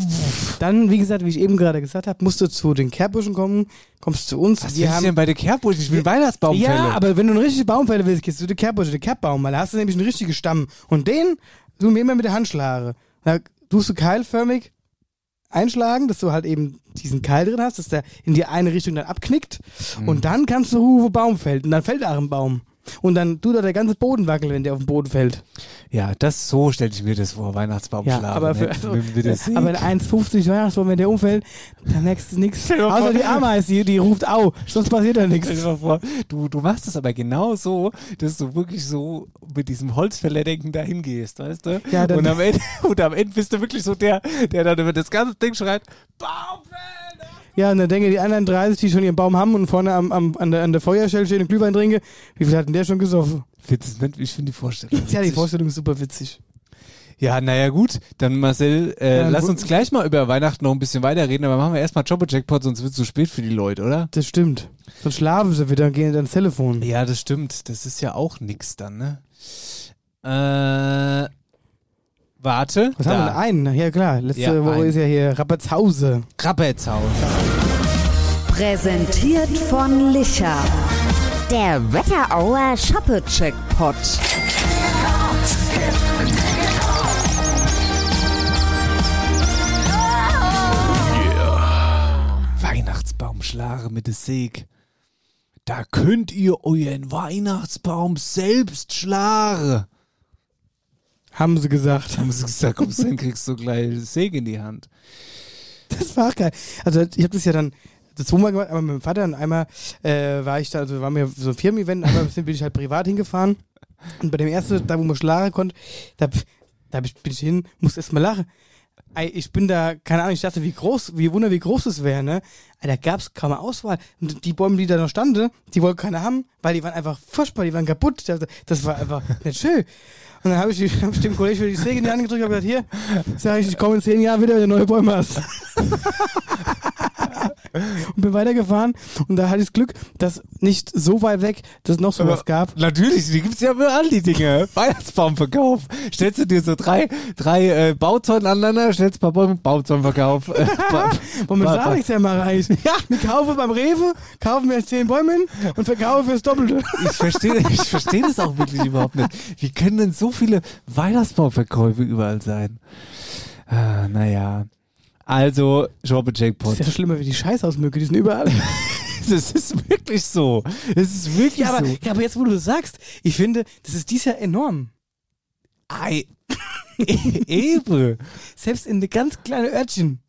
Speaker 2: Dann, wie gesagt, wie ich eben gerade gesagt habe, musst du zu den Kerbüschen kommen, kommst zu uns.
Speaker 1: Was
Speaker 2: wir
Speaker 1: du denn bei der Kerbbusch? Ich will Weihnachtsbaumfälle.
Speaker 2: Ja, aber wenn du eine richtige Baumfälle willst, gehst du zu der Kerbusche, der Kerbbaum, weil da hast du nämlich einen richtigen Stamm. Und den tun wir immer mit der Hand schlagen. Da tust du keilförmig einschlagen, dass du halt eben diesen Keil drin hast, dass der in die eine Richtung dann abknickt.
Speaker 1: Mhm.
Speaker 2: Und dann kannst du wo Baum fällt. Und dann fällt auch ein Baum. Und dann tut da der ganze Boden wackeln, wenn der auf den Boden fällt.
Speaker 1: Ja, das so stelle ich mir das vor, Weihnachtsbaum
Speaker 2: Ja,
Speaker 1: schlagen.
Speaker 2: aber für,
Speaker 1: ne?
Speaker 2: also,
Speaker 1: der Säge.
Speaker 2: aber ein 1,50 Weihnachtsbaum, wenn der umfällt, dann merkst du nichts. Außer die Ameise, die, die ruft au, sonst passiert da nichts.
Speaker 1: Du, du machst es aber genau so, dass du wirklich so mit diesem Holzfällerdenken dahin gehst, weißt du?
Speaker 2: Ja,
Speaker 1: und, am Ende, und am Ende bist du wirklich so der, der dann über das ganze Ding schreit, Baumfäller!
Speaker 2: Ja, und dann denke die anderen 30, die schon ihren Baum haben und vorne am, am, an, der, an der Feuerstelle stehen und Glühwein trinken, wie viel hat denn der schon gesoffen?
Speaker 1: Du nicht? Ich finde die Vorstellung.
Speaker 2: Ja, die
Speaker 1: witzig.
Speaker 2: Vorstellung ist super witzig.
Speaker 1: Ja, naja, gut. Dann Marcel, äh,
Speaker 2: Ja,
Speaker 1: lass uns gleich mal über Weihnachten noch ein bisschen weiterreden, aber machen wir erstmal Jobber-Jackpot, sonst wird es zu spät für die Leute, oder?
Speaker 2: Das stimmt. Sonst schlafen sie wieder und gehen ans Telefon.
Speaker 1: Ja, das stimmt. Das ist ja auch nix dann, ne? Äh, warte.
Speaker 2: Was haben wir denn einen? Ja, klar. Letzte
Speaker 1: Ja,
Speaker 2: Woche
Speaker 1: einen.
Speaker 2: ist ja hier Rappetzhause.
Speaker 1: Krabbetzhaus.
Speaker 3: Präsentiert von Licher. Der Wetterauer Shoppe-Checkpot.
Speaker 1: Weihnachtsbaumschlare mit der Säg. Da könnt ihr euren Weihnachtsbaum selbst schlaren.
Speaker 2: Haben sie gesagt.
Speaker 1: Haben sie gesagt, kommst du hin, kriegst du gleich eine Säge in die Hand.
Speaker 2: Das war auch geil. Also ich habe das ja dann das zweimal gemacht, einmal mit meinem Vater und einmal äh, war ich da, also war mir so ein Firmen-Event, einmal bin ich halt privat hingefahren. Und bei dem ersten, da wo man schlagen konnte, da, da bin ich hin, musste erst mal lachen. Ey, ich bin da, keine Ahnung, ich dachte, wie groß, wie wunder, wie groß es wäre, ne? Ey, da gab's kaum Auswahl. Und die Bäume, die da noch standen, die wollten keiner haben, weil die waren einfach furchtbar, die waren kaputt. Das war einfach nicht schön. Und dann habe ich, die- hab ich dem Kollegen für die Säge in die Hand gedrückt und hab gesagt, hier, sag ich, ich komme in zehn Jahren wieder, wenn du neue Bäume hast. und bin weitergefahren und da hatte ich das Glück, dass nicht so weit weg das noch sowas
Speaker 1: Aber-
Speaker 2: gab.
Speaker 1: Natürlich, die gibt's ja überall, die Dinge. Weihnachtsbaumverkauf. Stellst du dir so drei, drei äh, Bauzäune aneinander, stellst ein paar Bäume, Bauzaunverkauf. Äh, ba-
Speaker 2: Womit sage ich ja mal reich? Ja, wir kaufen beim Rewe, kaufen wir zehn Bäume und verkaufen fürs Doppelte.
Speaker 1: Ich verstehe ich versteh das auch wirklich überhaupt nicht. Wie können denn so viele Weihnachtsbaumverkäufe überall sein? Ah, naja. Also, Jobbe Jackpot.
Speaker 2: Das ist ja schlimmer wie die Scheißhausmücke, die sind überall.
Speaker 1: Das ist wirklich so. Es ist wirklich
Speaker 2: Ja, aber,
Speaker 1: so.
Speaker 2: ja, aber jetzt, wo du das sagst, ich finde, das ist dies Jahr enorm.
Speaker 1: Ei. Eben.
Speaker 2: Selbst in eine ganz kleine Örtchen,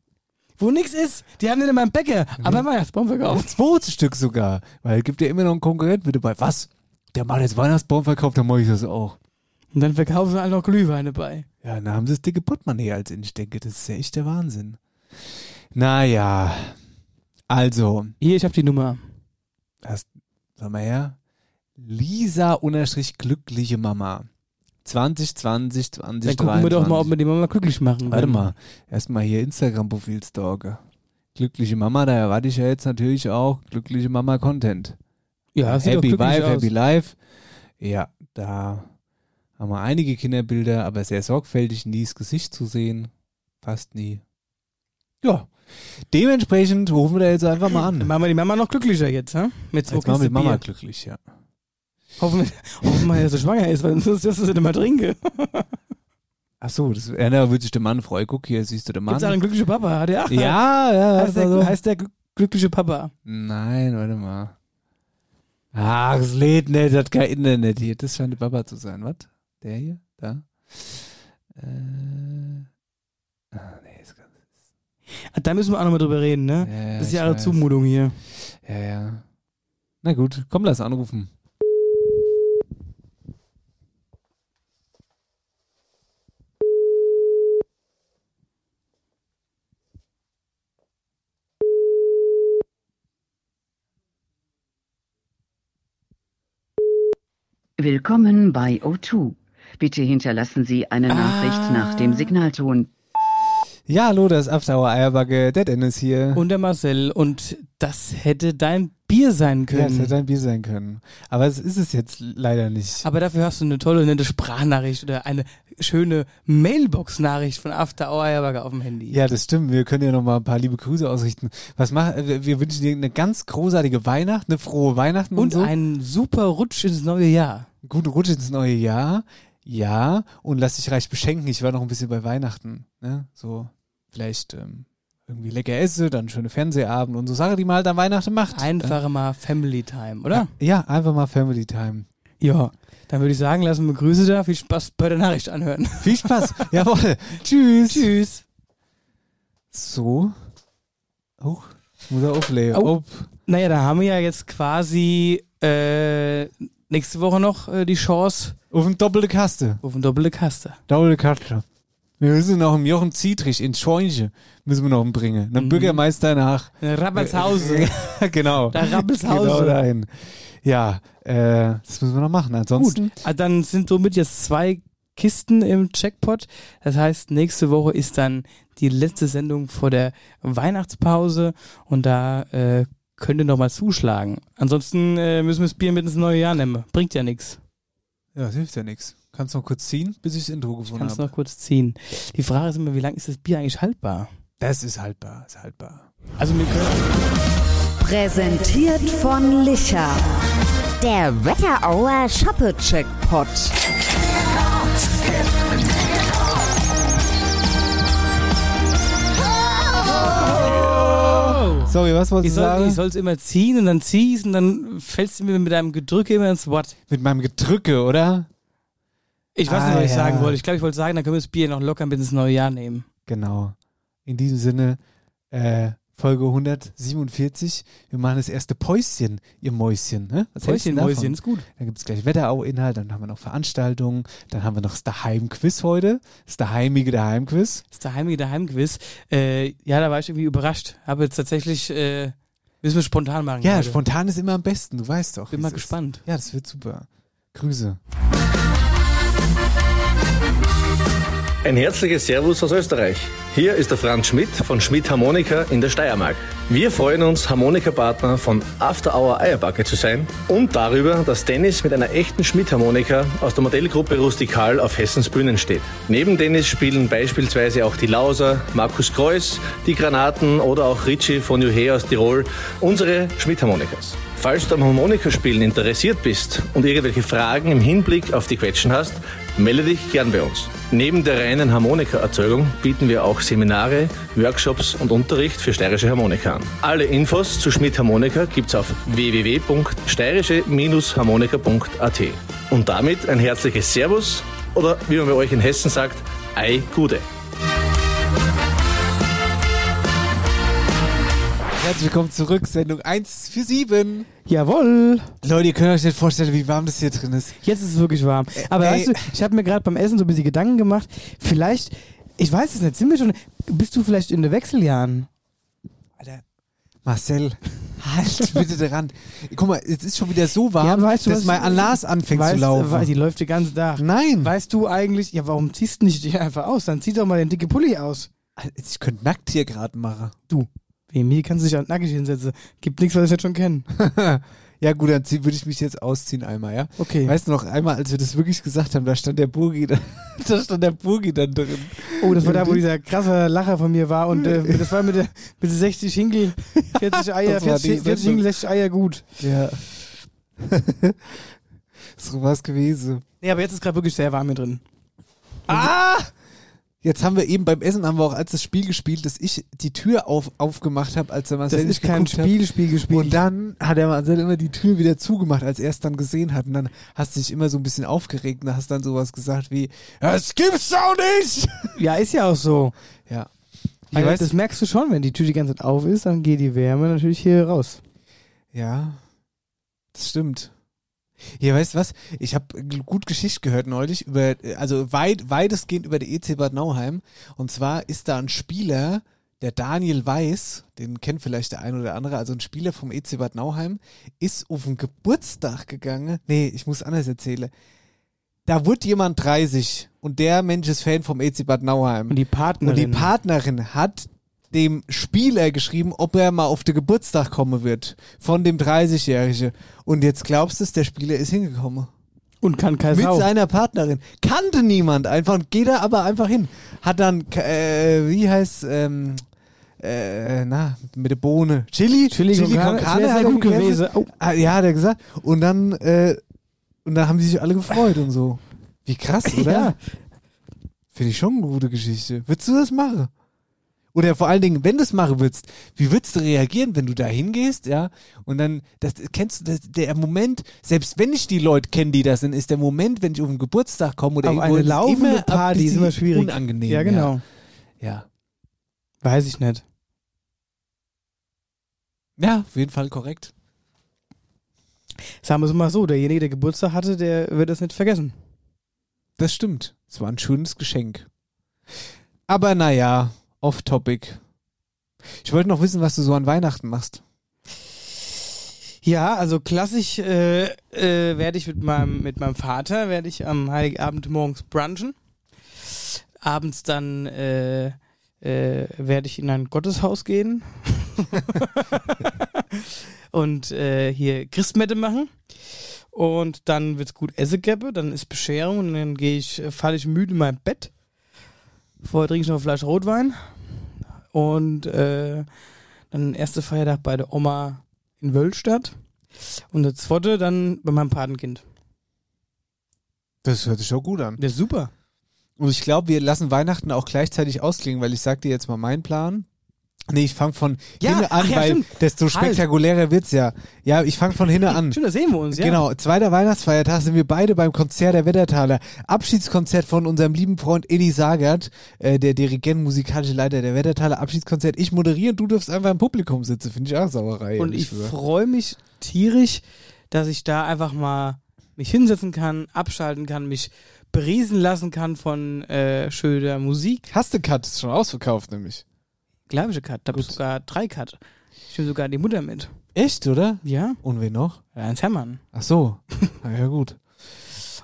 Speaker 2: wo nichts ist, die haben nicht immer einen Bäcker, aber einen Weihnachtsbaum verkauft.
Speaker 1: Auf zweites Stück sogar. Weil es gibt ja immer noch einen Konkurrent mit dabei. Was? Der macht jetzt Weihnachtsbaumverkauf, dann mache ich das auch.
Speaker 2: Und dann verkaufen sie alle noch Glühweine bei.
Speaker 1: Ja, dann haben sie das dicke Portemonnaie als in. Ich denke, das ist ja echt der Wahnsinn. Naja. Also,
Speaker 2: Hier, ich habe die Nummer.
Speaker 1: hast, sag mal her. Lisa unterstrich glückliche Mama. 2020,
Speaker 2: Dann
Speaker 1: 2023.
Speaker 2: gucken wir doch mal, ob wir die Mama glücklich machen
Speaker 1: Warte
Speaker 2: können.
Speaker 1: mal. Erstmal hier Instagram-Profil stalken. Glückliche Mama, da erwarte ich ja jetzt natürlich auch glückliche Mama Content.
Speaker 2: Ja,
Speaker 1: Happy Wife. Happy Life. Ja, da haben wir einige Kinderbilder, aber sehr sorgfältig, nie das Gesicht zu sehen. Fast nie. Ja. Dementsprechend rufen wir da jetzt einfach mal
Speaker 2: Dann
Speaker 1: an.
Speaker 2: machen wir die Mama noch glücklicher jetzt, hä? Mit zwei
Speaker 1: Jetzt machen wir die Mama
Speaker 2: Bier.
Speaker 1: glücklich, ja.
Speaker 2: Hoffen wir, hoffen wir, dass er schwanger ist, weil sonst du sie nicht mal trinken.
Speaker 1: Ach so, das, ja, da würde sich der Mann freuen. Guck hier, siehst du den Mann.
Speaker 2: Gibt's auch einen glücklichen Papa? Hat er auch.
Speaker 1: ja, ja.
Speaker 2: Heißt der,
Speaker 1: also-
Speaker 2: heißt der gl- glückliche Papa?
Speaker 1: Nein, warte mal. Ach, es lädt nicht, hat kein Internet hier. Das scheint der Papa zu sein. Was? Der hier? Da? Äh. Ah, nee, ist ganz.
Speaker 2: Ah, Da müssen wir auch nochmal drüber reden, ne?
Speaker 1: Ja, ja,
Speaker 2: das ist ja eine. Zumutung hier.
Speaker 1: Ja, ja. Na gut, komm, lass anrufen.
Speaker 4: Willkommen bei O2. Bitte hinterlassen Sie eine Nachricht nach dem Signalton.
Speaker 1: Ja, hallo, das ist After Hour Eierbacke, der Dennis hier.
Speaker 2: Und der Marcel. Und das hätte dein Bier sein
Speaker 1: ja, es
Speaker 2: können.
Speaker 1: hätte ein Bier sein können. Aber es ist es jetzt leider nicht.
Speaker 2: Aber dafür hast du eine tolle, nette Sprachnachricht oder eine schöne Mailbox-Nachricht von After Hour Eierberger auf dem Handy.
Speaker 1: Ja, das stimmt. Wir können ja noch mal ein paar liebe Grüße ausrichten. Was machen? Wir wir wünschen dir eine ganz großartige Weihnacht, eine frohe Weihnachten und,
Speaker 2: Und
Speaker 1: so.
Speaker 2: einen super Rutsch ins neue Jahr.
Speaker 1: Guten Rutsch ins neue Jahr. Ja, und lass dich reich beschenken. Ich war noch ein bisschen bei Weihnachten. Ne? So, vielleicht ähm, irgendwie lecker esse, dann schöne Fernsehabend und so Sachen, die man halt an Weihnachten macht.
Speaker 2: Einfach mal Family Time, oder?
Speaker 1: Ja, einfach mal Family Time.
Speaker 2: Ja. Dann würde ich sagen, lassen wir Grüße da. Viel Spaß bei der Nachricht anhören.
Speaker 1: Viel Spaß. Jawohl. Tschüss.
Speaker 2: Tschüss.
Speaker 1: So. Oh, ich muss er auflegen.
Speaker 2: Oh. Naja, da haben wir ja jetzt quasi äh, nächste Woche noch äh, die Chance
Speaker 1: Auf eine doppelte Kaste.
Speaker 2: auf eine doppelte Kaste.
Speaker 1: Doppelte Kaste. Wir müssen noch im Jochen Zietrich ins Scheunche müssen wir noch bringen. Einen
Speaker 2: Mhm.
Speaker 1: Bürgermeister nach
Speaker 2: Rappelshausen.
Speaker 1: genau.
Speaker 2: Da Rappelshausen.
Speaker 1: Genau dahin. Ja, äh, das müssen wir noch machen. Ansonsten.
Speaker 2: Gut, ah, dann sind somit jetzt zwei Kisten im Jackpot. Das heißt, nächste Woche ist dann die letzte Sendung vor der Weihnachtspause und da äh, könnt ihr noch mal zuschlagen. Ansonsten äh, müssen wir das Bier mit ins neue Jahr nehmen. Bringt ja nichts.
Speaker 1: Ja, das hilft ja nichts. Kannst noch kurz ziehen, bis ich das Intro gefunden
Speaker 2: Kannst
Speaker 1: habe.
Speaker 2: noch kurz ziehen. Die Frage ist immer, wie lange ist das Bier eigentlich haltbar?
Speaker 1: Das ist haltbar, ist haltbar.
Speaker 2: Also wir können
Speaker 3: Präsentiert von Licher. Der Wetterauer Shoppe-Checkpot.
Speaker 1: Sorry, was wolltest
Speaker 2: ich
Speaker 1: du
Speaker 2: soll
Speaker 1: sagen?
Speaker 2: ich soll's immer ziehen und dann ziehst und dann fällst du mir mit deinem Gedrücke immer ins Wort.
Speaker 1: Mit meinem Gedrücke, oder?
Speaker 2: Ich weiß
Speaker 1: Ah,
Speaker 2: nicht, was ich
Speaker 1: ja.
Speaker 2: sagen wollte. Ich glaube, ich wollte sagen, dann können wir das Bier noch locker mit ins neue Jahr nehmen.
Speaker 1: Genau. In diesem Sinne, äh, Folge 147. Wir machen das erste Päuschen, ihr Mäuschen. Ne? Was du
Speaker 2: Mäuschen,
Speaker 1: davon?
Speaker 2: Mäuschen ist gut.
Speaker 1: Dann gibt es gleich Wetterau-Inhalt, dann haben wir noch Veranstaltungen, dann haben wir noch das Daheim-Quiz heute. Das daheimige Daheim-Quiz.
Speaker 2: Das ist der heimige Daheimquiz. Äh, ja, da war ich irgendwie überrascht. Habe jetzt tatsächlich, äh, müssen wir spontan machen.
Speaker 1: Ja,
Speaker 2: heute.
Speaker 1: spontan ist immer am besten, du weißt doch.
Speaker 2: Bin mal
Speaker 1: es ist.
Speaker 2: gespannt.
Speaker 1: Ja, das wird super. Grüße.
Speaker 5: Ein herzliches Servus aus Österreich. Hier ist der Franz Schmidt von Schmidt Harmonika in der Steiermark. Wir freuen uns, Harmonikapartner von After Hour Eierbacke zu sein und darüber, dass Dennis mit einer echten Schmidt-Harmonika aus der Modellgruppe Rustikal auf Hessens Bühnen steht. Neben Dennis spielen beispielsweise auch die Lauser, Markus Kreuz, die Granaten oder auch Ritchie von Juhe aus Tirol unsere Schmidt-Harmonikas. Falls du am Harmonikaspielen interessiert bist und irgendwelche Fragen im Hinblick auf die Quetschen hast, melde dich gern bei uns. Neben der reinen Harmonikaerzeugung bieten wir auch Seminare, Workshops und Unterricht für steirische Harmonika an. Alle Infos zu Schmidt Harmonika gibt's auf www.steirische-harmonika.at. Und damit ein herzliches Servus oder wie man bei euch in Hessen sagt, Ei Gude.
Speaker 1: Herzlich willkommen zurück, Sendung 1 für 7.
Speaker 2: Jawohl.
Speaker 1: Leute, ihr könnt euch nicht vorstellen, wie warm das hier drin ist.
Speaker 2: Jetzt ist es wirklich warm. Aber
Speaker 1: Ey.
Speaker 2: weißt du, ich habe mir gerade beim Essen so ein bisschen Gedanken gemacht. Vielleicht, ich weiß es nicht, sind wir schon, bist du vielleicht in den Wechseljahren?
Speaker 1: Alter. Marcel, halt bitte dran. Guck mal, es ist schon wieder so warm,
Speaker 2: Ja, weißt du,
Speaker 1: dass mein Anas anfängt
Speaker 2: weißt,
Speaker 1: zu laufen.
Speaker 2: Weil die läuft den ganzen Tag.
Speaker 1: Nein.
Speaker 2: Weißt du eigentlich, ja, warum ziehst du nicht dich einfach aus? Dann zieh doch mal den dicke Pulli aus.
Speaker 1: Ich könnte nackt hier gerade machen.
Speaker 2: Du, wegen mir kannst du dich auch nackig hinsetzen. Gibt nichts, was ich nicht schon kenne.
Speaker 1: Ja gut, dann würde ich mich jetzt ausziehen einmal, ja?
Speaker 2: Okay.
Speaker 1: Weißt du noch einmal, als wir das wirklich gesagt haben, da stand der Burgi, da, da stand der Burgi dann drin.
Speaker 2: Oh, das war da, wo dieser krasse Lacher von mir war und äh, das war mit der mit der 60 Hinkel, 40 Eier,
Speaker 1: Das war die
Speaker 2: 40, 40
Speaker 1: Sendung.
Speaker 2: Hinkel, 60 Eier gut.
Speaker 1: Ja. So was gewesen.
Speaker 2: Nee, aber jetzt ist gerade wirklich sehr warm hier drin.
Speaker 1: Ah! Jetzt haben wir eben beim Essen haben wir auch als das Spiel gespielt, dass ich die Tür auf, aufgemacht habe, als der
Speaker 2: Das
Speaker 1: Marcel
Speaker 2: ist kein
Speaker 1: hat.
Speaker 2: Spiel, Spiel gespielt.
Speaker 1: Und dann hat der Marcel immer die Tür wieder zugemacht, als er es dann gesehen hat. Und dann hast du dich immer so ein bisschen aufgeregt und hast dann sowas gesagt wie, das gibt's doch nicht!
Speaker 2: ja, ist ja auch so.
Speaker 1: Ja. Ich
Speaker 2: Also,
Speaker 1: weiß,
Speaker 2: das merkst du schon, wenn die Tür die ganze Zeit auf ist, dann geht die Wärme natürlich hier raus.
Speaker 1: ja, das stimmt. Hier, weißt du was? Ich habe gut Geschichte gehört neulich über, also weit, weitestgehend über die EC Bad Nauheim. Und zwar ist da ein Spieler, der Daniel Weiß, den kennt vielleicht der ein oder andere, also ein Spieler vom EC Bad Nauheim, ist auf den Geburtstag gegangen. Nee, ich muss anders erzählen. Da wurde jemand 30 und der Mensch ist Fan vom EC Bad Nauheim.
Speaker 2: Und die Partnerin.
Speaker 1: Und die Partnerin hat dem Spieler geschrieben, ob er mal auf den Geburtstag kommen wird. Von dem 30-Jährigen. Und jetzt glaubst du es, der Spieler ist hingekommen.
Speaker 2: und kann kein
Speaker 1: Mit
Speaker 2: Sau.
Speaker 1: seiner Partnerin. Kannte niemand einfach und geht da aber einfach hin. Hat dann, äh, wie heißt, ähm, äh, na, mit der Bohne. Chili?
Speaker 2: Chili con Carne,
Speaker 1: hat
Speaker 2: sehr gut gewesen. Oh.
Speaker 1: Ah, Ja, hat er gesagt. Und dann, äh, und dann haben die sich alle gefreut und so. Wie krass, oder?
Speaker 2: Ja.
Speaker 1: Finde ich schon eine gute Geschichte. Würdest du das machen? Oder vor allen Dingen, wenn du es machen würdest, wie würdest du reagieren, wenn du da hingehst, ja? Und dann, das kennst du, das, der Moment, selbst wenn ich die Leute kenne, die das sind, ist der Moment, wenn ich auf den Geburtstag komme oder
Speaker 2: Auf
Speaker 1: irgendwo,
Speaker 2: eine laufende Party ist immer schwierig.
Speaker 1: Unangenehm.
Speaker 2: Ja, genau.
Speaker 1: Ja.
Speaker 2: Weiß ich nicht.
Speaker 1: ja. Ja, auf jeden Fall korrekt.
Speaker 2: Sagen wir es mal so, derjenige, der Geburtstag hatte, der wird das nicht vergessen.
Speaker 1: Das stimmt. Es war ein schönes Geschenk. Aber naja, off-topic. Ich wollte noch wissen, was du so an Weihnachten machst.
Speaker 2: Ja, also klassisch äh, äh, werde ich mit meinem, mit meinem Vater, werde ich am Heiligabend morgens brunchen. Abends dann äh, äh, werde ich in ein Gotteshaus gehen und äh, hier Christmette machen. Und dann wird's gut Essen geben, dann ist Bescherung und dann gehe ich, äh, falle ich müde in mein Bett. Vorher trinke ich noch eine Flasche Rotwein. Und äh, dann erster Feiertag bei der Oma in Wölstadt. Und der zweite dann bei meinem Patenkind.
Speaker 1: Das hört sich auch gut an.
Speaker 2: Der ist super.
Speaker 1: Und ich glaube, wir lassen Weihnachten auch gleichzeitig ausklingen, weil ich sag dir jetzt mal meinen Plan. Nee, ich fange von
Speaker 2: Ja,
Speaker 1: hinne an,
Speaker 2: ja,
Speaker 1: weil
Speaker 2: stimmt.
Speaker 1: desto
Speaker 2: Halt.
Speaker 1: spektakulärer wird's ja. Ja, ich fange von hinne an.
Speaker 2: Schön, da sehen wir uns, ja.
Speaker 1: Genau, zweiter Weihnachtsfeiertag sind wir beide beim Konzert der Wettertaler. Abschiedskonzert von unserem lieben Freund Eddie Sagert, äh, der Dirigent, musikalische Leiter der Wettertaler. Abschiedskonzert. Ich moderiere und du darfst einfach im Publikum sitzen. Finde ich auch Sauerei.
Speaker 2: Und ich freue mich tierisch, dass ich da einfach mal mich hinsetzen kann, abschalten kann, mich beriesen lassen kann von äh, schöner Musik.
Speaker 1: Hast du Cut? Ist schon ausverkauft, nämlich.
Speaker 2: Ich, Cut. Da habe
Speaker 1: Gut.
Speaker 2: sogar drei Cut. Ich nehme sogar die Mutter mit.
Speaker 1: Echt, oder?
Speaker 2: Ja?
Speaker 1: Und wen noch?
Speaker 2: Ernst Hermann.
Speaker 1: Ach so. Na ja, gut.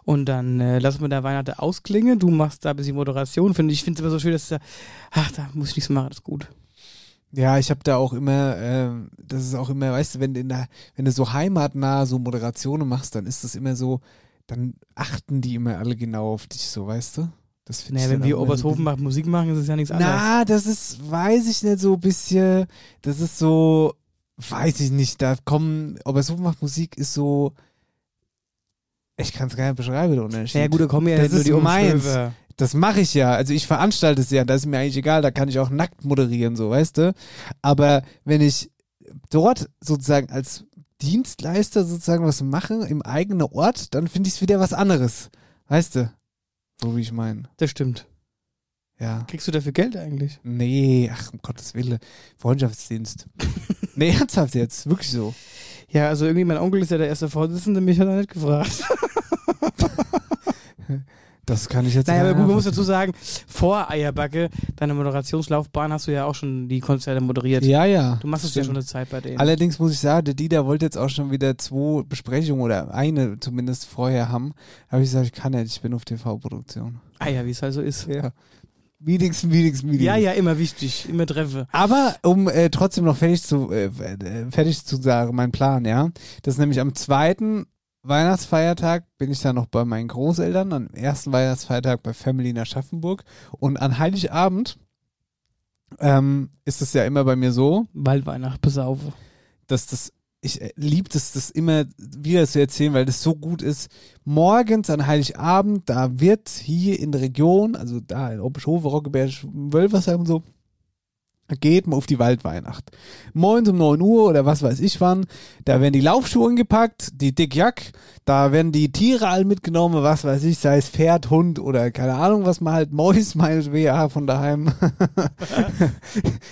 Speaker 2: Und dann äh, lassen wir da Weihnachten ausklingen. Du machst da ein bisschen Moderation. Finde ich finde es immer so schön, dass da, ach, da muss ich nichts machen, das ist gut.
Speaker 1: Ja, ich habe da auch immer, ähm, das ist auch immer, weißt du, wenn du, in der, wenn du so heimatnah so Moderationen machst, dann ist das immer so, dann achten die immer alle genau auf dich, so, weißt du? Das
Speaker 2: Naja, wenn wir Obershofen macht, Musik machen, ist es ja nichts anderes.
Speaker 1: Na, das ist, weiß ich nicht, so ein bisschen, das ist so, weiß ich nicht, da kommen, Obershofen macht Musik ist so, ich kann es gar nicht beschreiben, der Unterschied.
Speaker 2: Ja gut, da kommen ja
Speaker 1: Das
Speaker 2: nur
Speaker 1: ist
Speaker 2: die
Speaker 1: meins.
Speaker 2: Umschwöfe.
Speaker 1: Das mache ich ja. Also ich veranstalte es ja. Da ist mir eigentlich egal. Da kann ich auch nackt moderieren, so, weißt du. Aber wenn ich dort sozusagen als Dienstleister sozusagen was mache im eigenen Ort, dann finde ich es wieder was anderes. Weißt du? So wie ich meine.
Speaker 2: Das stimmt.
Speaker 1: Ja.
Speaker 2: Kriegst du dafür Geld eigentlich?
Speaker 1: Nee, ach, um Gottes Willen. Freundschaftsdienst. nee, ernsthaft jetzt. Wirklich so.
Speaker 2: Ja, also irgendwie mein Onkel ist ja der erste Vorsitzende, mich hat er nicht gefragt.
Speaker 1: Das kann ich jetzt
Speaker 2: Naja, aber
Speaker 1: nicht
Speaker 2: gut, man muss dazu sagen, vor Eierbacke, deine Moderationslaufbahn hast du ja auch schon die Konzerte moderiert.
Speaker 1: Ja, ja.
Speaker 2: Du machst es ja schon eine Zeit bei denen.
Speaker 1: Allerdings muss ich sagen, der Dieter wollte jetzt auch schon wieder zwei Besprechungen oder eine zumindest vorher haben. Da habe ich gesagt, ich kann nicht, ich bin auf TV-Produktion.
Speaker 2: ah ja, wie es halt so ist.
Speaker 1: Ja. Meetings, Meetings, Meetings.
Speaker 2: Ja, ja, immer wichtig, immer treffe.
Speaker 1: Aber um äh, trotzdem noch fertig zu, äh, äh, fertig zu sagen, mein Plan, ja. Das ist nämlich am zweiten Weihnachtsfeiertag bin ich dann noch bei meinen Großeltern, am ersten Weihnachtsfeiertag bei Family in Aschaffenburg und an Heiligabend ähm, ist es ja immer bei mir so,
Speaker 2: Waldweihnacht besaufe.
Speaker 1: dass das ich liebe das, das immer wieder zu erzählen, weil das so gut ist. Morgens an Heiligabend, da wird hier in der Region, also da in Obischhofe, Rockeberg, Wölfersheim und so, geht man auf die Waldweihnacht. Morgens um 9 Uhr oder was weiß ich wann, da werden die Laufschuhe gepackt, die Dickjack, da werden die Tiere all mitgenommen, was weiß ich, sei es Pferd, Hund oder keine Ahnung, was man halt Mäus meint, ja, von daheim.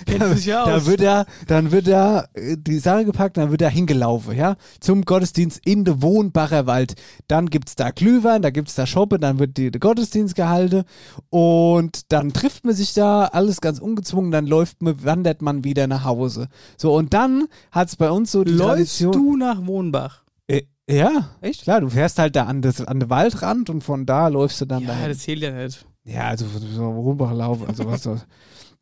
Speaker 2: Sich ja
Speaker 1: da wird er, dann wird er äh, die Sache gepackt, dann wird er hingelaufen, ja, zum Gottesdienst in de Wohnbacher Wald. Dann gibt's da Glühwein, da gibt's da Schoppe, dann wird die, der Gottesdienst gehalten und dann trifft man sich da, alles ganz ungezwungen, dann läuft man, wandert man wieder nach Hause. So, und dann hat's bei uns so die
Speaker 2: Läufst
Speaker 1: Tradition.
Speaker 2: du nach Wohnbach?
Speaker 1: Äh, ja,
Speaker 2: Echt?
Speaker 1: Klar, du fährst halt da an, das, an den Waldrand und von da läufst du dann
Speaker 2: Ja,
Speaker 1: dahin.
Speaker 2: das zählt ja nicht.
Speaker 1: Ja, also so Rumbachlauf, also was so.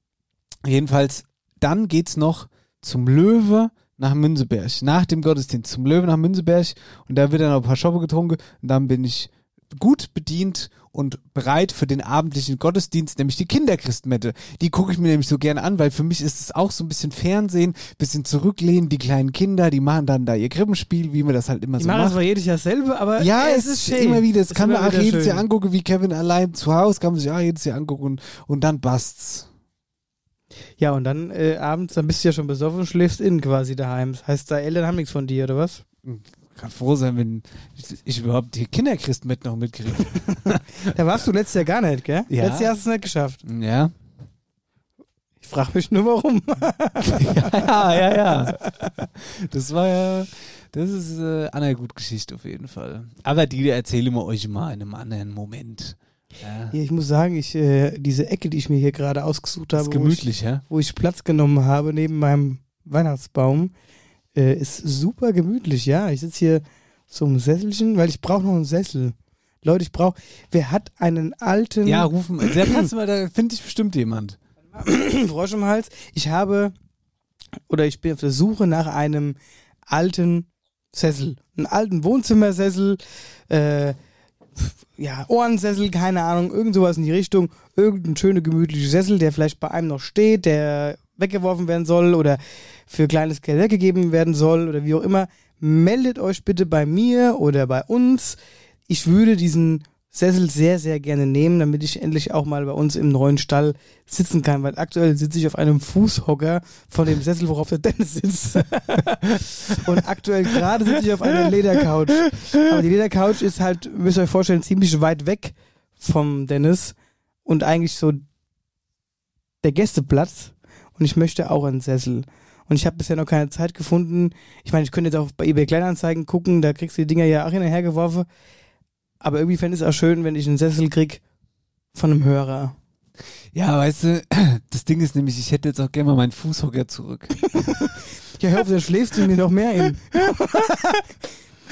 Speaker 1: Jedenfalls, dann geht's noch zum Löwe nach Münzeberg. Nach dem Gottesdienst zum Löwe nach Münzeberg und da wird dann noch ein paar Schoppe getrunken und dann bin ich gut bedient und bereit für den abendlichen Gottesdienst, nämlich die Kinderchristmette. Die gucke ich mir nämlich so gerne an, weil für mich ist es auch so ein bisschen Fernsehen, bisschen zurücklehnen, die kleinen Kinder, die machen dann da ihr Krippenspiel, wie man das halt immer
Speaker 2: Ich
Speaker 1: so
Speaker 2: mache
Speaker 1: macht.
Speaker 2: das zwar jedes Jahr selber, aber
Speaker 1: Ja, es ist immer wieder, das
Speaker 2: Es
Speaker 1: kann man auch jedes
Speaker 2: schön.
Speaker 1: Jahr angucken, wie Kevin allein zu Hause, kann man sich auch jedes Jahr angucken und, und dann passt's.
Speaker 2: Ja, und dann äh, abends, dann bist du ja schon besoffen und schläfst innen quasi daheim. Das heißt, da Eltern haben nichts von dir, oder was?
Speaker 1: Kann froh sein, wenn ich, überhaupt die Kinderchrist mit noch mitkriege.
Speaker 2: Da warst du letztes Jahr gar nicht, gell?
Speaker 1: Ja.
Speaker 2: Letztes Jahr hast du es nicht geschafft.
Speaker 1: ja.
Speaker 2: Ich frage mich nur, warum.
Speaker 1: ja, ja, ja. Das war ja, das ist äh, eine gute Geschichte auf jeden Fall. Aber die erzählen wir euch mal in einem anderen Moment. Ja.
Speaker 2: Ja, ich muss sagen, ich, äh, diese Ecke, die ich mir hier gerade ausgesucht habe, wo ich,
Speaker 1: ja?
Speaker 2: wo ich Platz genommen habe neben meinem Weihnachtsbaum, äh, ist super gemütlich, ja. Ich sitze hier so im Sesselchen, weil ich brauche noch einen Sessel. Leute, ich brauche, wer hat einen alten
Speaker 1: Ja, rufen, der Platz mal, da finde ich bestimmt jemand.
Speaker 2: Frosch im Hals? Ich habe, oder ich bin auf der Suche nach einem alten Sessel. Einen alten Wohnzimmersessel, äh, ja, Ohrensessel, keine Ahnung, irgend sowas in die Richtung. Irgendein schöner, gemütlicher Sessel, der vielleicht bei einem noch steht, der weggeworfen werden soll oder für kleines Geld weggegeben werden soll oder wie auch immer. Meldet euch bitte bei mir oder bei uns. Ich würde diesen Sessel sehr, sehr gerne nehmen, damit ich endlich auch mal bei uns im neuen Stall sitzen kann, weil aktuell sitze ich auf einem Fußhocker von dem Sessel, worauf der Dennis sitzt. Und aktuell gerade sitze ich auf einer Ledercouch. Aber die Ledercouch ist halt, müsst ihr euch vorstellen, ziemlich weit weg vom Dennis und eigentlich so der Gästeplatz. Und ich möchte auch einen Sessel. Und ich habe bisher noch keine Zeit gefunden. Ich meine, ich könnte jetzt auch bei eBay Kleinanzeigen gucken, da kriegst du die Dinger ja auch hinterhergeworfen. Aber irgendwie fände ich es auch schön, wenn ich einen Sessel krieg von einem Hörer.
Speaker 1: Ja, weißt du, das Ding ist nämlich, ich hätte jetzt auch gerne mal meinen Fußhocker zurück.
Speaker 2: Ja, hör auf, dann schläfst du mir noch mehr in.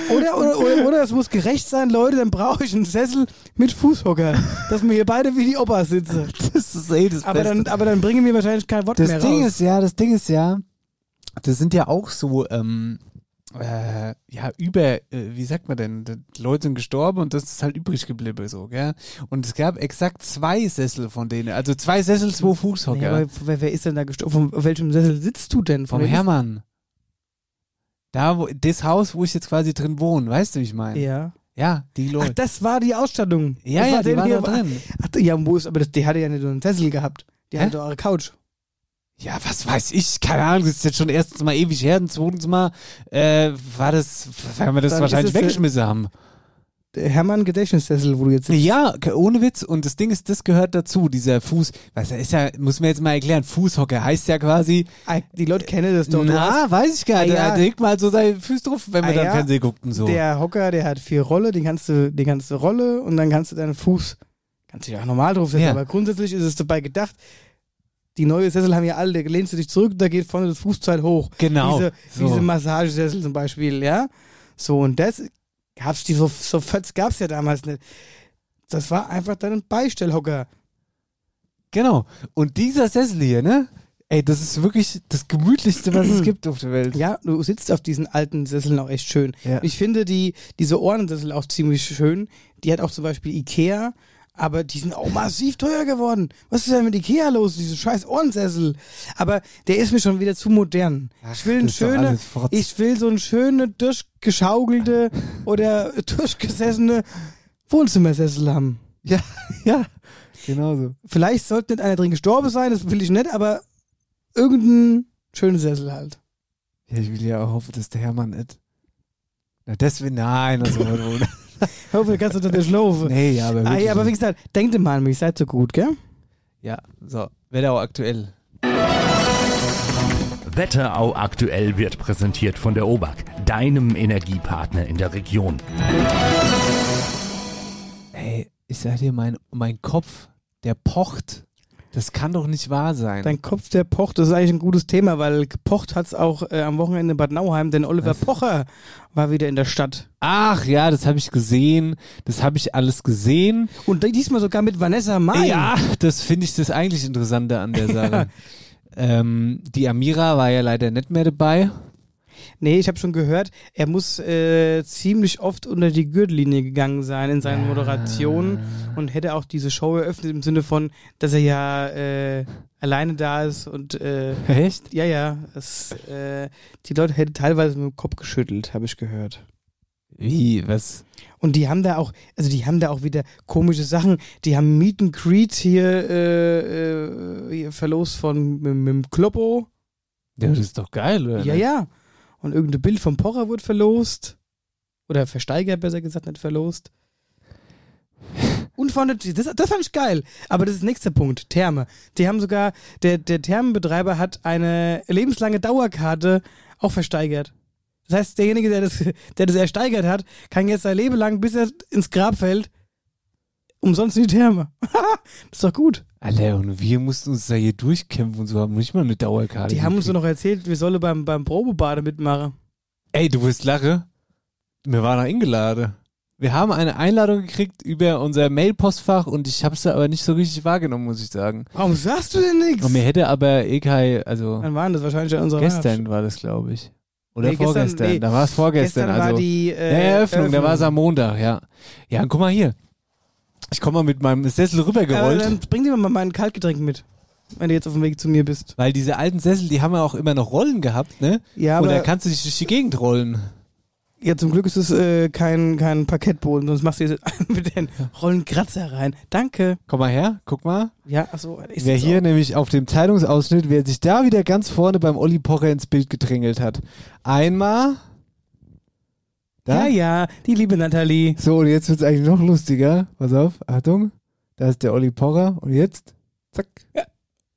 Speaker 2: Oder, oder, oder, oder es muss gerecht sein, Leute, dann brauche ich einen Sessel mit Fußhocker, dass wir hier beide wie die Opas sitzen.
Speaker 1: Das ist eh das
Speaker 2: Aber
Speaker 1: Beste.
Speaker 2: dann, aber dann bringen wir wahrscheinlich kein Wort
Speaker 1: Das
Speaker 2: mehr
Speaker 1: Ding
Speaker 2: raus.
Speaker 1: ist ja, das Ding ist ja, das sind ja auch so, ähm, äh, ja, über, äh, wie sagt man denn, die Leute sind gestorben und das ist halt übrig geblieben, so, gell? Und es gab exakt zwei Sessel von denen, also zwei Sessel, zwei Fußhocker.
Speaker 2: Nee, aber wer, wer ist denn da gestorben? Auf welchem Sessel sitzt du denn?
Speaker 1: vom
Speaker 2: Von
Speaker 1: Hermann. Da, wo, das Haus, wo ich jetzt quasi drin wohne, weißt du, wie ich meine?
Speaker 2: Ja.
Speaker 1: Ja, die
Speaker 2: Ach,
Speaker 1: Leute.
Speaker 2: das war die Ausstattung.
Speaker 1: ja,
Speaker 2: das
Speaker 1: ja,
Speaker 2: war
Speaker 1: die
Speaker 2: hier-
Speaker 1: da drin.
Speaker 2: Ach, ja, wo ist, aber das, die hatte ja nicht nur einen Sessel gehabt. Die
Speaker 1: Hä?
Speaker 2: hatte doch eure Couch.
Speaker 1: Ja, was weiß ich, keine Ahnung, das ist jetzt schon erstens mal ewig her und zweitens mal äh, war das, weil wir das
Speaker 2: Dann
Speaker 1: wahrscheinlich
Speaker 2: äh,
Speaker 1: weggeschmissen haben.
Speaker 2: Hermann Gedächtnissessel, wo du jetzt sitzt.
Speaker 1: Ja, ohne Witz. Und das Ding ist, das gehört dazu, dieser Fuß. Was ist ja, muss man jetzt mal erklären. Fußhocker heißt ja quasi.
Speaker 2: Ah, Die Leute kennen das doch.
Speaker 1: Na, weiß ich gar nicht.
Speaker 2: Ah, ja.
Speaker 1: Der legt mal so seine Füße drauf, wenn man
Speaker 2: Ah,
Speaker 1: dann
Speaker 2: ja.
Speaker 1: Fernsehen guckt und so.
Speaker 2: Der Hocker, der hat vier Rolle, den kannst du, kannst du Rolle und dann kannst du deinen Fuß, kannst du dich auch normal draufsetzen,
Speaker 1: Ja.
Speaker 2: aber grundsätzlich ist es dabei gedacht, die neue Sessel haben ja alle, da lehnst du dich zurück, da geht vorne das Fußteil hoch.
Speaker 1: Genau.
Speaker 2: Diese,
Speaker 1: so.
Speaker 2: diese Massagesessel zum Beispiel, ja. So, und das gab's die so, so gab's ja damals nicht. Das war einfach dann ein Beistellhocker.
Speaker 1: genau. Und dieser Sessel hier, ne? Ey, das ist wirklich das gemütlichste, was es gibt auf der Welt.
Speaker 2: Ja, du sitzt auf diesen alten Sesseln auch echt schön.
Speaker 1: Ja.
Speaker 2: Ich finde die, diese Ohrensessel auch ziemlich schön. Die hat auch zum Beispiel Ikea Aber die sind auch massiv teuer geworden. Was ist denn mit Ikea los, diese scheiß Ohrensessel? Aber der ist mir schon wieder zu modern. ich will ein schöne, ich will so ein schöne, durchgeschaukelte oder durchgesessene Wohnzimmersessel haben.
Speaker 1: Ja, ja, genau so.
Speaker 2: Vielleicht sollte nicht einer drin gestorben sein, das will ich nicht, aber irgendein schöner Sessel halt.
Speaker 1: Ja, ich will ja auch hoffen, dass der Hermann nicht. Na, deswegen, nein, also,
Speaker 2: hoffe, du kannst unter der Schlaufe.
Speaker 1: nee, aber
Speaker 2: Ah, ja, aber wie gesagt, denkt mal an mich, seid so gut, gell?
Speaker 1: ja, so, Wetterau aktuell.
Speaker 6: Wetterau aktuell wird präsentiert von der OBAK, deinem Energiepartner in der Region.
Speaker 1: Ey, ich sag dir, mein, mein Kopf, der pocht. Das kann doch nicht wahr sein.
Speaker 2: Dein Kopf, der pocht, das ist eigentlich ein gutes Thema, weil gepocht hat's auch äh, am Wochenende in Bad Nauheim, denn Oliver
Speaker 1: Was?
Speaker 2: Pocher war wieder in der Stadt.
Speaker 1: Ach ja, das habe ich gesehen. Das habe ich alles gesehen.
Speaker 2: Und diesmal sogar mit Vanessa Mai.
Speaker 1: Ja, das finde ich das eigentlich Interessante an der Sache. ähm, die Amira war ja leider nicht mehr dabei.
Speaker 2: Nee, ich habe schon gehört, er muss äh, ziemlich oft unter die Gürtellinie gegangen sein in seinen Moderationen und hätte auch diese Show eröffnet im Sinne von, dass er ja äh, alleine da ist und äh,
Speaker 1: Echt?
Speaker 2: ja, ja, es, äh, die Leute hätten teilweise mit dem Kopf geschüttelt, habe ich gehört.
Speaker 1: Wie? Was?
Speaker 2: Und die haben da auch, also die haben da auch wieder komische Sachen. Die haben Meet and Greet hier, äh, äh, hier verlost von mit, mit dem Kloppo.
Speaker 1: Ja, das ist doch geil, oder?
Speaker 2: Ja, ja. Und irgendein Bild vom Pocher wurde verlost. Oder versteigert, besser gesagt, nicht verlost. Und von der, das, das fand ich geil. Aber das ist nächster Punkt. Therme. Die haben sogar, der, der Thermenbetreiber hat eine lebenslange Dauerkarte auch versteigert. Das heißt, derjenige, der das, der das ersteigert hat, kann jetzt sein Leben lang, bis er ins Grab fällt, umsonst in die Therme. das ist doch gut.
Speaker 1: Alter, und wir mussten uns da hier durchkämpfen und so haben nicht mal eine Dauerkarte.
Speaker 2: Die haben uns so noch erzählt, wir sollen beim, beim Probebade mitmachen.
Speaker 1: Ey, du wirst lachen. Wir waren noch eingeladen. Wir haben eine Einladung gekriegt über unser Mailpostfach und ich habe es da aber nicht so richtig wahrgenommen, muss ich sagen.
Speaker 2: Warum sagst du denn nichts?
Speaker 1: Und mir hätte aber kein, also
Speaker 2: Wann waren das wahrscheinlich an unserer
Speaker 1: gestern war das, glaube ich. Oder
Speaker 2: Nee, gestern-
Speaker 1: vorgestern.
Speaker 2: nee.
Speaker 1: da war es vorgestern.
Speaker 2: Gestern
Speaker 1: also
Speaker 2: war die äh,
Speaker 1: Ja, Eröffnung, da war es am Montag, ja. Ja, und guck mal hier. Ich komme mal mit meinem Sessel rübergerollt,
Speaker 2: dann bring dir mal mein Kaltgetränk mit, wenn du jetzt auf dem Weg zu mir bist.
Speaker 1: weil diese alten Sessel, die haben ja auch immer noch Rollen gehabt, ne?
Speaker 2: Ja,
Speaker 1: und
Speaker 2: aber
Speaker 1: da kannst du dich durch die Gegend rollen.
Speaker 2: ja, zum Glück ist es äh, kein, kein Parkettboden, sonst machst du jetzt mit den Rollen Kratzer rein. Danke.
Speaker 1: Komm mal her, guck mal.
Speaker 2: Ja, achso. ist
Speaker 1: Wer hier
Speaker 2: auch-
Speaker 1: nämlich auf dem Zeitungsausschnitt, wer sich da wieder ganz vorne beim Olli Pocher ins Bild gedrängelt hat. Einmal. Da?
Speaker 2: Ja, ja, die liebe Nathalie.
Speaker 1: So, und jetzt wird's eigentlich noch lustiger. Pass auf, Achtung. Da ist der Olli Pocher. Und jetzt? Zack.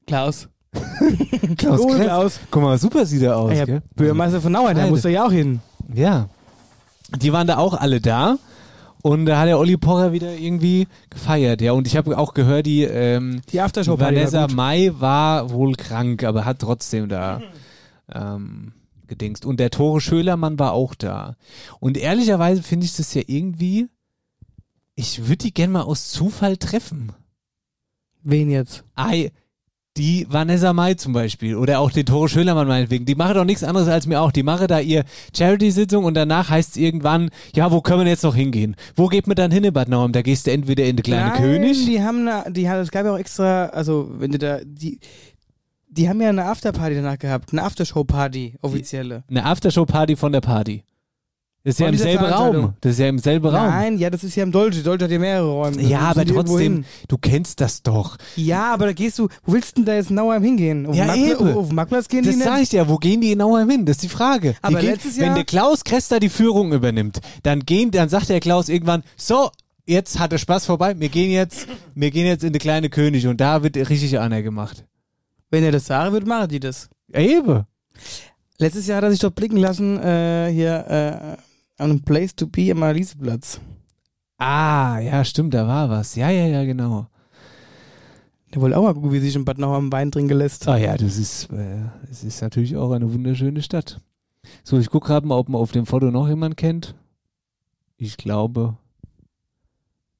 Speaker 2: Klaus.
Speaker 1: Klaus
Speaker 2: Cool,
Speaker 1: Kretz.
Speaker 2: Klaus.
Speaker 1: Guck mal, super sieht er aus,
Speaker 2: Ah, ja,
Speaker 1: gell?
Speaker 2: Bürgermeister von Nauheim, da musst du ja auch hin.
Speaker 1: Ja. Die waren da auch alle da. Und da hat der Olli Pocher wieder irgendwie gefeiert, ja. Und ich habe auch gehört, die, ähm,
Speaker 2: Die Aftershow-Party war
Speaker 1: Vanessa
Speaker 2: gut.
Speaker 1: Mai war wohl krank, aber hat trotzdem da ähm, gedingst. Und der Tore Schölermann war auch da. Und ehrlicherweise finde ich das ja irgendwie, ich würde die gern mal aus Zufall treffen.
Speaker 2: Wen jetzt?
Speaker 1: Ei, die Vanessa Mai zum Beispiel oder auch den Tore Schölermann meinetwegen, die machen doch nichts anderes als mir auch. Die machen da ihr Charity-Sitzung und danach heißt es irgendwann, ja, wo können wir jetzt noch hingehen? Wo geht man dann hin in Bad Nauheim? Da gehst du entweder in der kleine
Speaker 2: Nein,
Speaker 1: König.
Speaker 2: Die haben eine, die hat, es gab ja auch extra, also wenn du da, die, die haben ja eine Afterparty danach gehabt, eine Aftershow-Party, offizielle.
Speaker 1: Eine Aftershow-Party von der Party. Das ist ja
Speaker 2: Von
Speaker 1: im
Speaker 2: dieser
Speaker 1: selben
Speaker 2: Veranstaltung.
Speaker 1: Raum. Das ist ja im selben Raum.
Speaker 2: Nein, ja, das ist ja im Dolce. Dolce hat ja mehrere Räume.
Speaker 1: Ja, aber
Speaker 2: müssen die irgendwo
Speaker 1: trotzdem,
Speaker 2: hin.
Speaker 1: du kennst das doch.
Speaker 2: Ja, aber da gehst du, wo willst du denn da jetzt in Nauheim hingehen? Auf,
Speaker 1: Ja,
Speaker 2: den Marktpla-
Speaker 1: eben.
Speaker 2: auf, auf den Marktplatz gehen
Speaker 1: Das
Speaker 2: die
Speaker 1: sag
Speaker 2: nicht?
Speaker 1: ich dir, wo gehen die genauer hin? Das ist die Frage. Die
Speaker 2: Aber
Speaker 1: gehen,
Speaker 2: letztes
Speaker 1: wenn
Speaker 2: Jahr-
Speaker 1: der Klaus Krester die Führung übernimmt, dann gehen, dann sagt der Klaus irgendwann, so, jetzt hat der Spaß vorbei, wir gehen jetzt, wir gehen jetzt in die kleine König und da wird richtig einer gemacht.
Speaker 2: Wenn er das sagen würde, machen die das.
Speaker 1: Ja, eben.
Speaker 2: Letztes Jahr hat er sich doch blicken lassen, äh, hier, äh, an einem Place to be am Annelieseplatz.
Speaker 1: Ah, ja, stimmt, da war was. Ja, ja, ja, genau.
Speaker 2: Der wollte auch mal gucken, wie sich in Bad Nauheim Wein trinken lässt.
Speaker 1: Ah ja, das ist, äh, das ist natürlich auch eine wunderschöne Stadt. So, ich gucke gerade mal, ob man auf dem Foto noch jemand kennt. Ich glaube,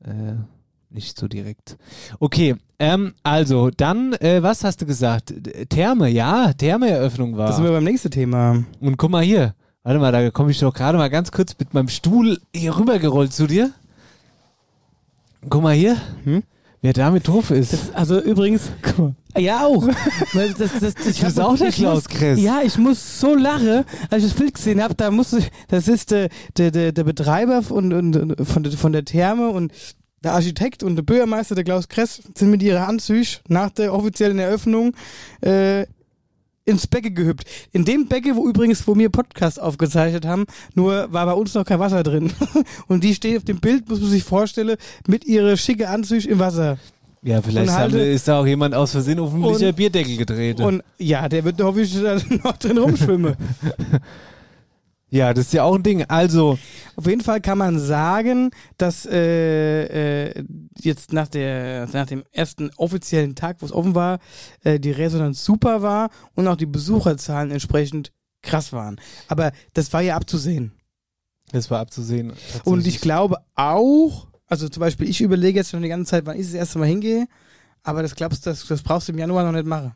Speaker 1: äh, nicht so direkt. Okay, ähm, also, dann, äh, was hast du gesagt? Therme, ja, Thermeeröffnung war.
Speaker 2: Das sind wir beim nächsten Thema.
Speaker 1: Und guck mal hier. Warte mal, da komme ich doch gerade mal ganz kurz mit meinem Stuhl hier rübergerollt zu dir. Guck mal hier,
Speaker 2: Hm?
Speaker 1: wer damit drauf ist.
Speaker 2: Das, also übrigens, ja auch. Weil das, das, das, ich
Speaker 1: Das auch der Klaus Kress.
Speaker 2: Ja, ich muss so lachen, als ich das Bild gesehen habe. Da musste, ich- das ist der, der, der, der Betreiber von, und, von, von der Therme und der Architekt und der Bürgermeister, der Klaus Kress, sind mit ihrer Anzüge nach der offiziellen Eröffnung äh, ins Becke gehüpft. In dem Becke, wo übrigens, wo wir Podcast aufgezeichnet haben, nur war bei uns noch kein Wasser drin. Und die steht auf dem Bild, muss man sich vorstellen, mit ihrer schicke Anzüge im Wasser.
Speaker 1: Ja, vielleicht haben, ist da auch jemand aus Versehen auf dem Bierdeckel gedreht.
Speaker 2: Und ja, der wird hoffentlich da noch drin rumschwimmen.
Speaker 1: ja, das ist ja auch ein Ding. Also,
Speaker 2: Auf jeden Fall kann man sagen, dass äh, äh, jetzt nach, der, nach dem ersten offiziellen Tag, wo es offen war, äh, die Resonanz super war und auch die Besucherzahlen entsprechend krass waren. Aber das war ja abzusehen.
Speaker 1: das war abzusehen.
Speaker 2: Und ich glaube auch, also zum Beispiel, ich überlege jetzt schon die ganze Zeit, wann ich das erste Mal hingehe, aber das glaubst das, das brauchst du im Januar noch nicht machen.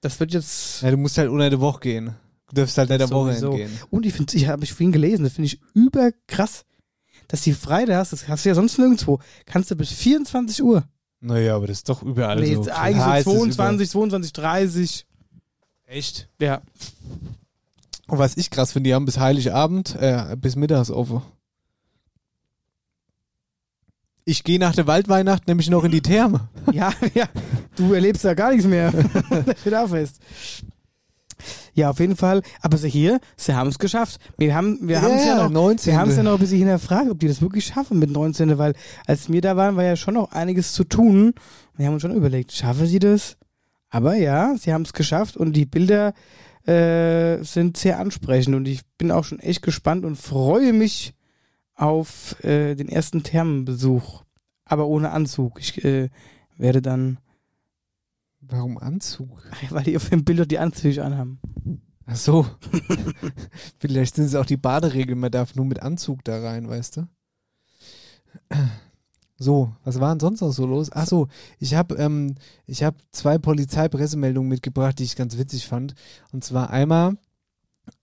Speaker 2: Das wird jetzt.
Speaker 1: Ja, du musst halt unter der Woche gehen. Du darfst halt nicht am Wochenende gehen.
Speaker 2: Und ich finde, ich habe ich vorhin gelesen, das finde ich überkrass, dass die Freitags, das hast du ja sonst nirgendwo, kannst du bis 24 Uhr.
Speaker 1: Naja, aber das ist doch überall
Speaker 2: nee,
Speaker 1: so. Klar
Speaker 2: eigentlich
Speaker 1: ist
Speaker 2: so
Speaker 1: es
Speaker 2: 22, 22, 30.
Speaker 1: überall. Echt?
Speaker 2: Ja.
Speaker 1: Und was ich krass finde, die haben bis Heiligabend, äh, bis mittags offen. Ich gehe nach der Waldweihnacht nämlich noch in die Therme.
Speaker 2: Ja, ja. Du erlebst da gar nichts mehr. steht auch fest. Ja, auf jeden Fall. Aber sie hier, sie haben es geschafft. Wir haben wir haben es ja, noch
Speaker 1: 19.
Speaker 2: Wir haben es ja noch ein bisschen hinterfragt, ob die das wirklich schaffen mit 19, weil als wir da waren, war ja schon noch einiges zu tun. Wir haben uns schon überlegt, schaffen sie das? Aber ja, sie haben es geschafft und die Bilder äh, sind sehr ansprechend und ich bin auch schon echt gespannt und freue mich auf äh, den ersten Thermenbesuch, aber ohne Anzug. Ich äh, werde dann,
Speaker 1: Warum Anzug?
Speaker 2: weil die auf dem Bild doch die Anzüge anhaben.
Speaker 1: Ach so. Vielleicht sind es auch die Baderegeln, man darf nur mit Anzug da rein, weißt du? So, was war denn sonst noch so los? Ach so, ich habe ähm, ich hab zwei Polizeipressemeldungen mitgebracht, die ich ganz witzig fand. Und zwar einmal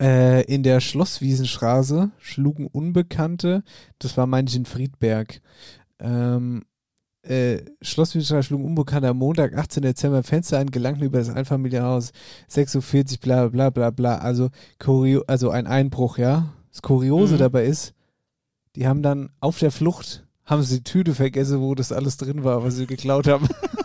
Speaker 1: äh, in der Schlosswiesenstraße schlugen Unbekannte, das war in Friedberg, ähm, äh, Schlosswiesenstraße schlugen Unbekannte am Montag, 18. Dezember Fenster ein, gelangten über das Einfamilienhaus 46, bla bla bla bla. Also, kurio also ein Einbruch, ja. Das Kuriose
Speaker 2: Mhm.
Speaker 1: dabei ist, die haben dann auf der Flucht, haben sie die Tüte vergessen, wo das alles drin war, was sie geklaut haben.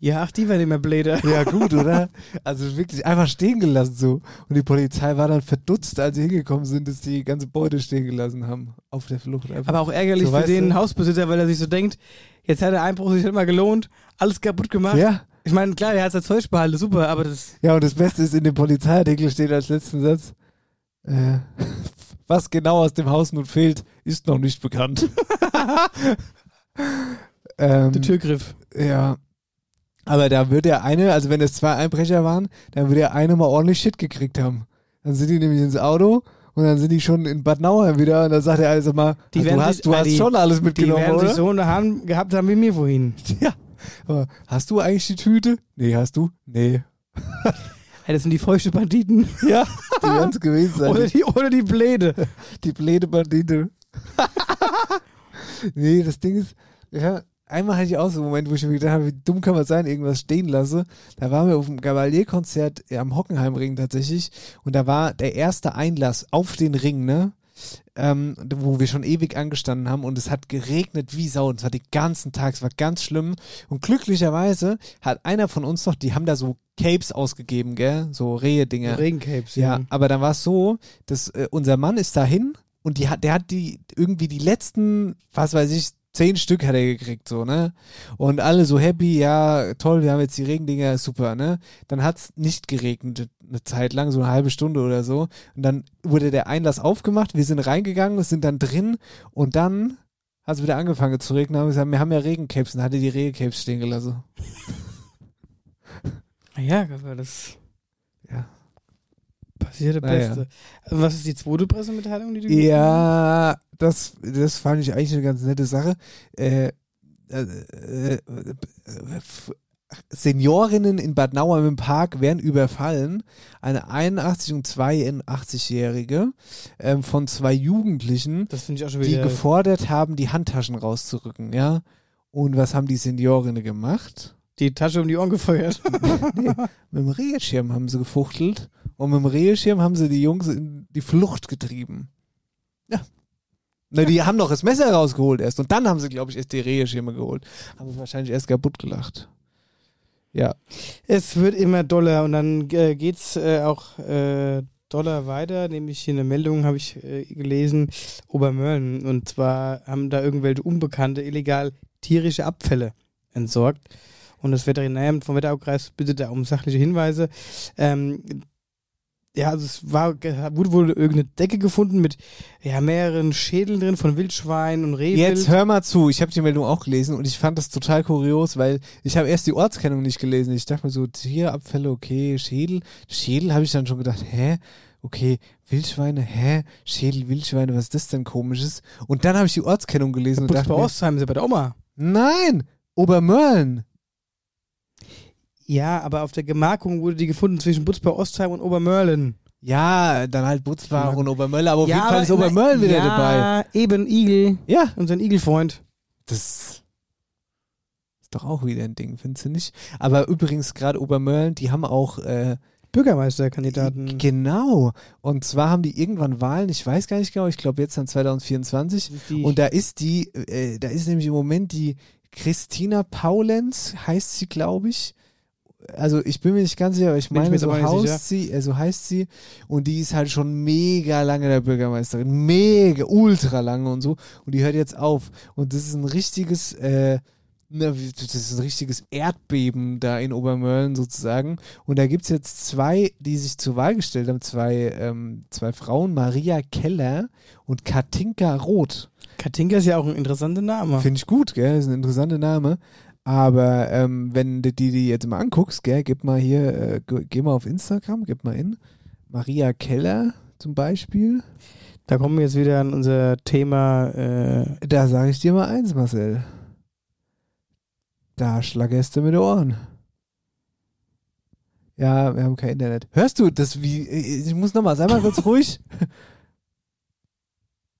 Speaker 2: Ja, ach, die werden immer bläder.
Speaker 1: ja, gut, oder? Also wirklich einfach stehen gelassen so. Und die Polizei war dann verdutzt, als sie hingekommen sind, dass die ganze Beute stehen gelassen haben. Auf der Flucht. Einfach.
Speaker 2: Aber auch ärgerlich
Speaker 1: So,
Speaker 2: für den
Speaker 1: du?
Speaker 2: Hausbesitzer, weil er sich so denkt, jetzt hat der Einbruch sich mal gelohnt, alles kaputt gemacht.
Speaker 1: ja.
Speaker 2: Ich meine, klar, er hat sein Zeug behalten, super, aber das.
Speaker 1: Ja, und das Beste ist, in dem Polizeiartikel steht als letzten Satz, äh, was genau aus dem Haus nun fehlt, ist noch nicht bekannt. ähm,
Speaker 2: Der Türgriff.
Speaker 1: Ja. Aber da wird der eine, also wenn es zwei Einbrecher waren, dann wird der eine mal ordentlich Shit gekriegt haben. Dann sind die nämlich ins Auto und dann sind die schon in Bad Nauheim wieder und dann sagt er also mal,
Speaker 2: Die
Speaker 1: du
Speaker 2: werden
Speaker 1: hast,
Speaker 2: sich-
Speaker 1: du
Speaker 2: ah,
Speaker 1: hast
Speaker 2: die-
Speaker 1: schon alles
Speaker 2: Die
Speaker 1: mitgenommen,
Speaker 2: werden sich
Speaker 1: oder?
Speaker 2: so in der Hand gehabt haben wie mir vorhin.
Speaker 1: Ja. Aber hast du eigentlich die Tüte? Nee, hast du? Nee.
Speaker 2: Ey, das sind die feuchten Banditen.
Speaker 1: Ja, die werden es gewesen sein.
Speaker 2: Oder die, oder die Bläde.
Speaker 1: Die blöde Bandite. nee, das Ding ist, ja, einmal hatte ich auch so einen Moment, wo ich mir gedacht habe, wie dumm kann man sein, irgendwas stehen lasse. Da waren wir auf dem Gavalier-Konzert am Hockenheimring tatsächlich und da war der erste Einlass auf den Ring, ne? Ähm, wo wir schon ewig angestanden haben und es hat geregnet wie Sau und es war den ganzen Tag, es war ganz schlimm und glücklicherweise hat einer von uns noch, die haben da so Capes ausgegeben, gell, so Rehe-Dinger.
Speaker 2: Regencapes,
Speaker 1: Ja, aber dann war es so, dass äh, unser Mann ist dahin und die hat, der hat die irgendwie die letzten, was weiß ich, zehn Stück hat er gekriegt, so, ne? Und alle so happy, ja, toll, wir haben jetzt die Regendinger, super, ne? Dann hat es nicht geregnet, eine Zeit lang, so eine halbe Stunde oder so. Und dann wurde der Einlass aufgemacht, wir sind reingegangen, sind dann drin und dann hat es wieder angefangen zu regnen, haben wir gesagt, wir haben ja Regencapes und hatte die Regencapes stehen gelassen.
Speaker 2: Ja, aber das
Speaker 1: Ja.
Speaker 2: Passiert
Speaker 1: Naja.
Speaker 2: Beste. Was ist die zweite Pressemitteilung, die du
Speaker 1: Ja, das, das fand ich eigentlich eine ganz nette Sache. Äh, äh, äh, Seniorinnen in Bad Nauheim im Park werden überfallen. Eine 81- und 82-Jährige ähm, von zwei Jugendlichen,
Speaker 2: Das
Speaker 1: die gefordert haben, die Handtaschen rauszurücken, ja. Und was haben die Seniorinnen gemacht?
Speaker 2: Die Tasche um die Ohren gefeuert.
Speaker 1: Mit dem Regenschirm haben sie gefuchtelt und mit dem Regenschirm haben sie die Jungs in die Flucht getrieben. Ja. Na, die haben doch das Messer rausgeholt erst und dann haben sie, glaube ich, erst die Regenschirme geholt. Haben sie wahrscheinlich erst kaputt gelacht. Ja.
Speaker 2: Es wird immer doller und dann äh, geht's äh, auch äh, doller weiter, nämlich hier eine Meldung habe ich äh, gelesen, Obermörlen. Und zwar haben da irgendwelche Unbekannte illegal tierische Abfälle entsorgt. Und das Veterinäramt vom Wetteraukreis bittet da um sachliche Hinweise. Ähm, ja, also es war, wurde wohl irgendeine Decke gefunden mit ja, mehreren Schädeln drin von Wildschwein und Rehwild.
Speaker 1: Jetzt hör mal zu, ich habe die Meldung auch gelesen und ich fand das total kurios, weil ich habe erst die Ortskennung nicht gelesen. Ich dachte mir so, Tierabfälle, okay, Schädel. Schädel habe ich dann schon gedacht, hä? Okay, Wildschweine, hä? Schädel, Wildschweine, was ist das denn komisches? Und dann habe ich die Ortskennung gelesen und
Speaker 2: Bus
Speaker 1: dachte
Speaker 2: bei
Speaker 1: mir,
Speaker 2: Ostheim ist ja bei der Oma.
Speaker 1: nein, Obermörlen.
Speaker 2: Ja, aber auf der Gemarkung wurde die gefunden zwischen Butzbach Ostheim und Obermörlen.
Speaker 1: Ja, dann halt Butzbach und Obermöller, aber auf
Speaker 2: ja,
Speaker 1: jeden Fall ist Obermörlen wieder
Speaker 2: ja,
Speaker 1: dabei.
Speaker 2: eben Igel,
Speaker 1: Ja,
Speaker 2: unser Igelfreund.
Speaker 1: das ist doch auch wieder ein Ding, findest du nicht? Aber übrigens gerade Obermörlen, die haben auch äh,
Speaker 2: Bürgermeisterkandidaten.
Speaker 1: Genau. Und zwar haben die irgendwann Wahlen, ich weiß gar nicht genau, ich glaube jetzt dann 2024.
Speaker 2: Die-
Speaker 1: Und da ist die, äh, da ist nämlich im Moment die Christina Paulenz, heißt sie, glaube ich. Also ich bin mir nicht ganz sicher, aber ich
Speaker 2: Bin ich
Speaker 1: meine,
Speaker 2: jetzt
Speaker 1: so, heißt sie, äh, so heißt sie. Und die ist halt schon mega lange der Bürgermeisterin. Mega, ultra lange und so. Und die hört jetzt auf. Und das ist ein richtiges, äh, das ist ein richtiges Erdbeben da in Obermörlen sozusagen. Und da gibt es jetzt zwei, die sich zur Wahl gestellt haben, zwei, ähm, zwei Frauen, Maria Keller und Katinka Roth.
Speaker 2: Katinka ist ja auch ein interessanter Name.
Speaker 1: Finde ich gut, gell? Ist ein interessanter Name. Aber ähm, wenn du die, die jetzt mal anguckst, gell, gib mal hier, äh, ge- geh mal auf Instagram, gib mal in. Maria Keller zum Beispiel.
Speaker 2: Da kommen wir jetzt wieder an unser Thema. Äh,
Speaker 1: Da sage ich dir mal eins, Marcel. Da schlagerst du mit den Ohren. Ja, wir haben kein Internet. Hörst du das wie? Ich muss nochmal, sei mal kurz ruhig.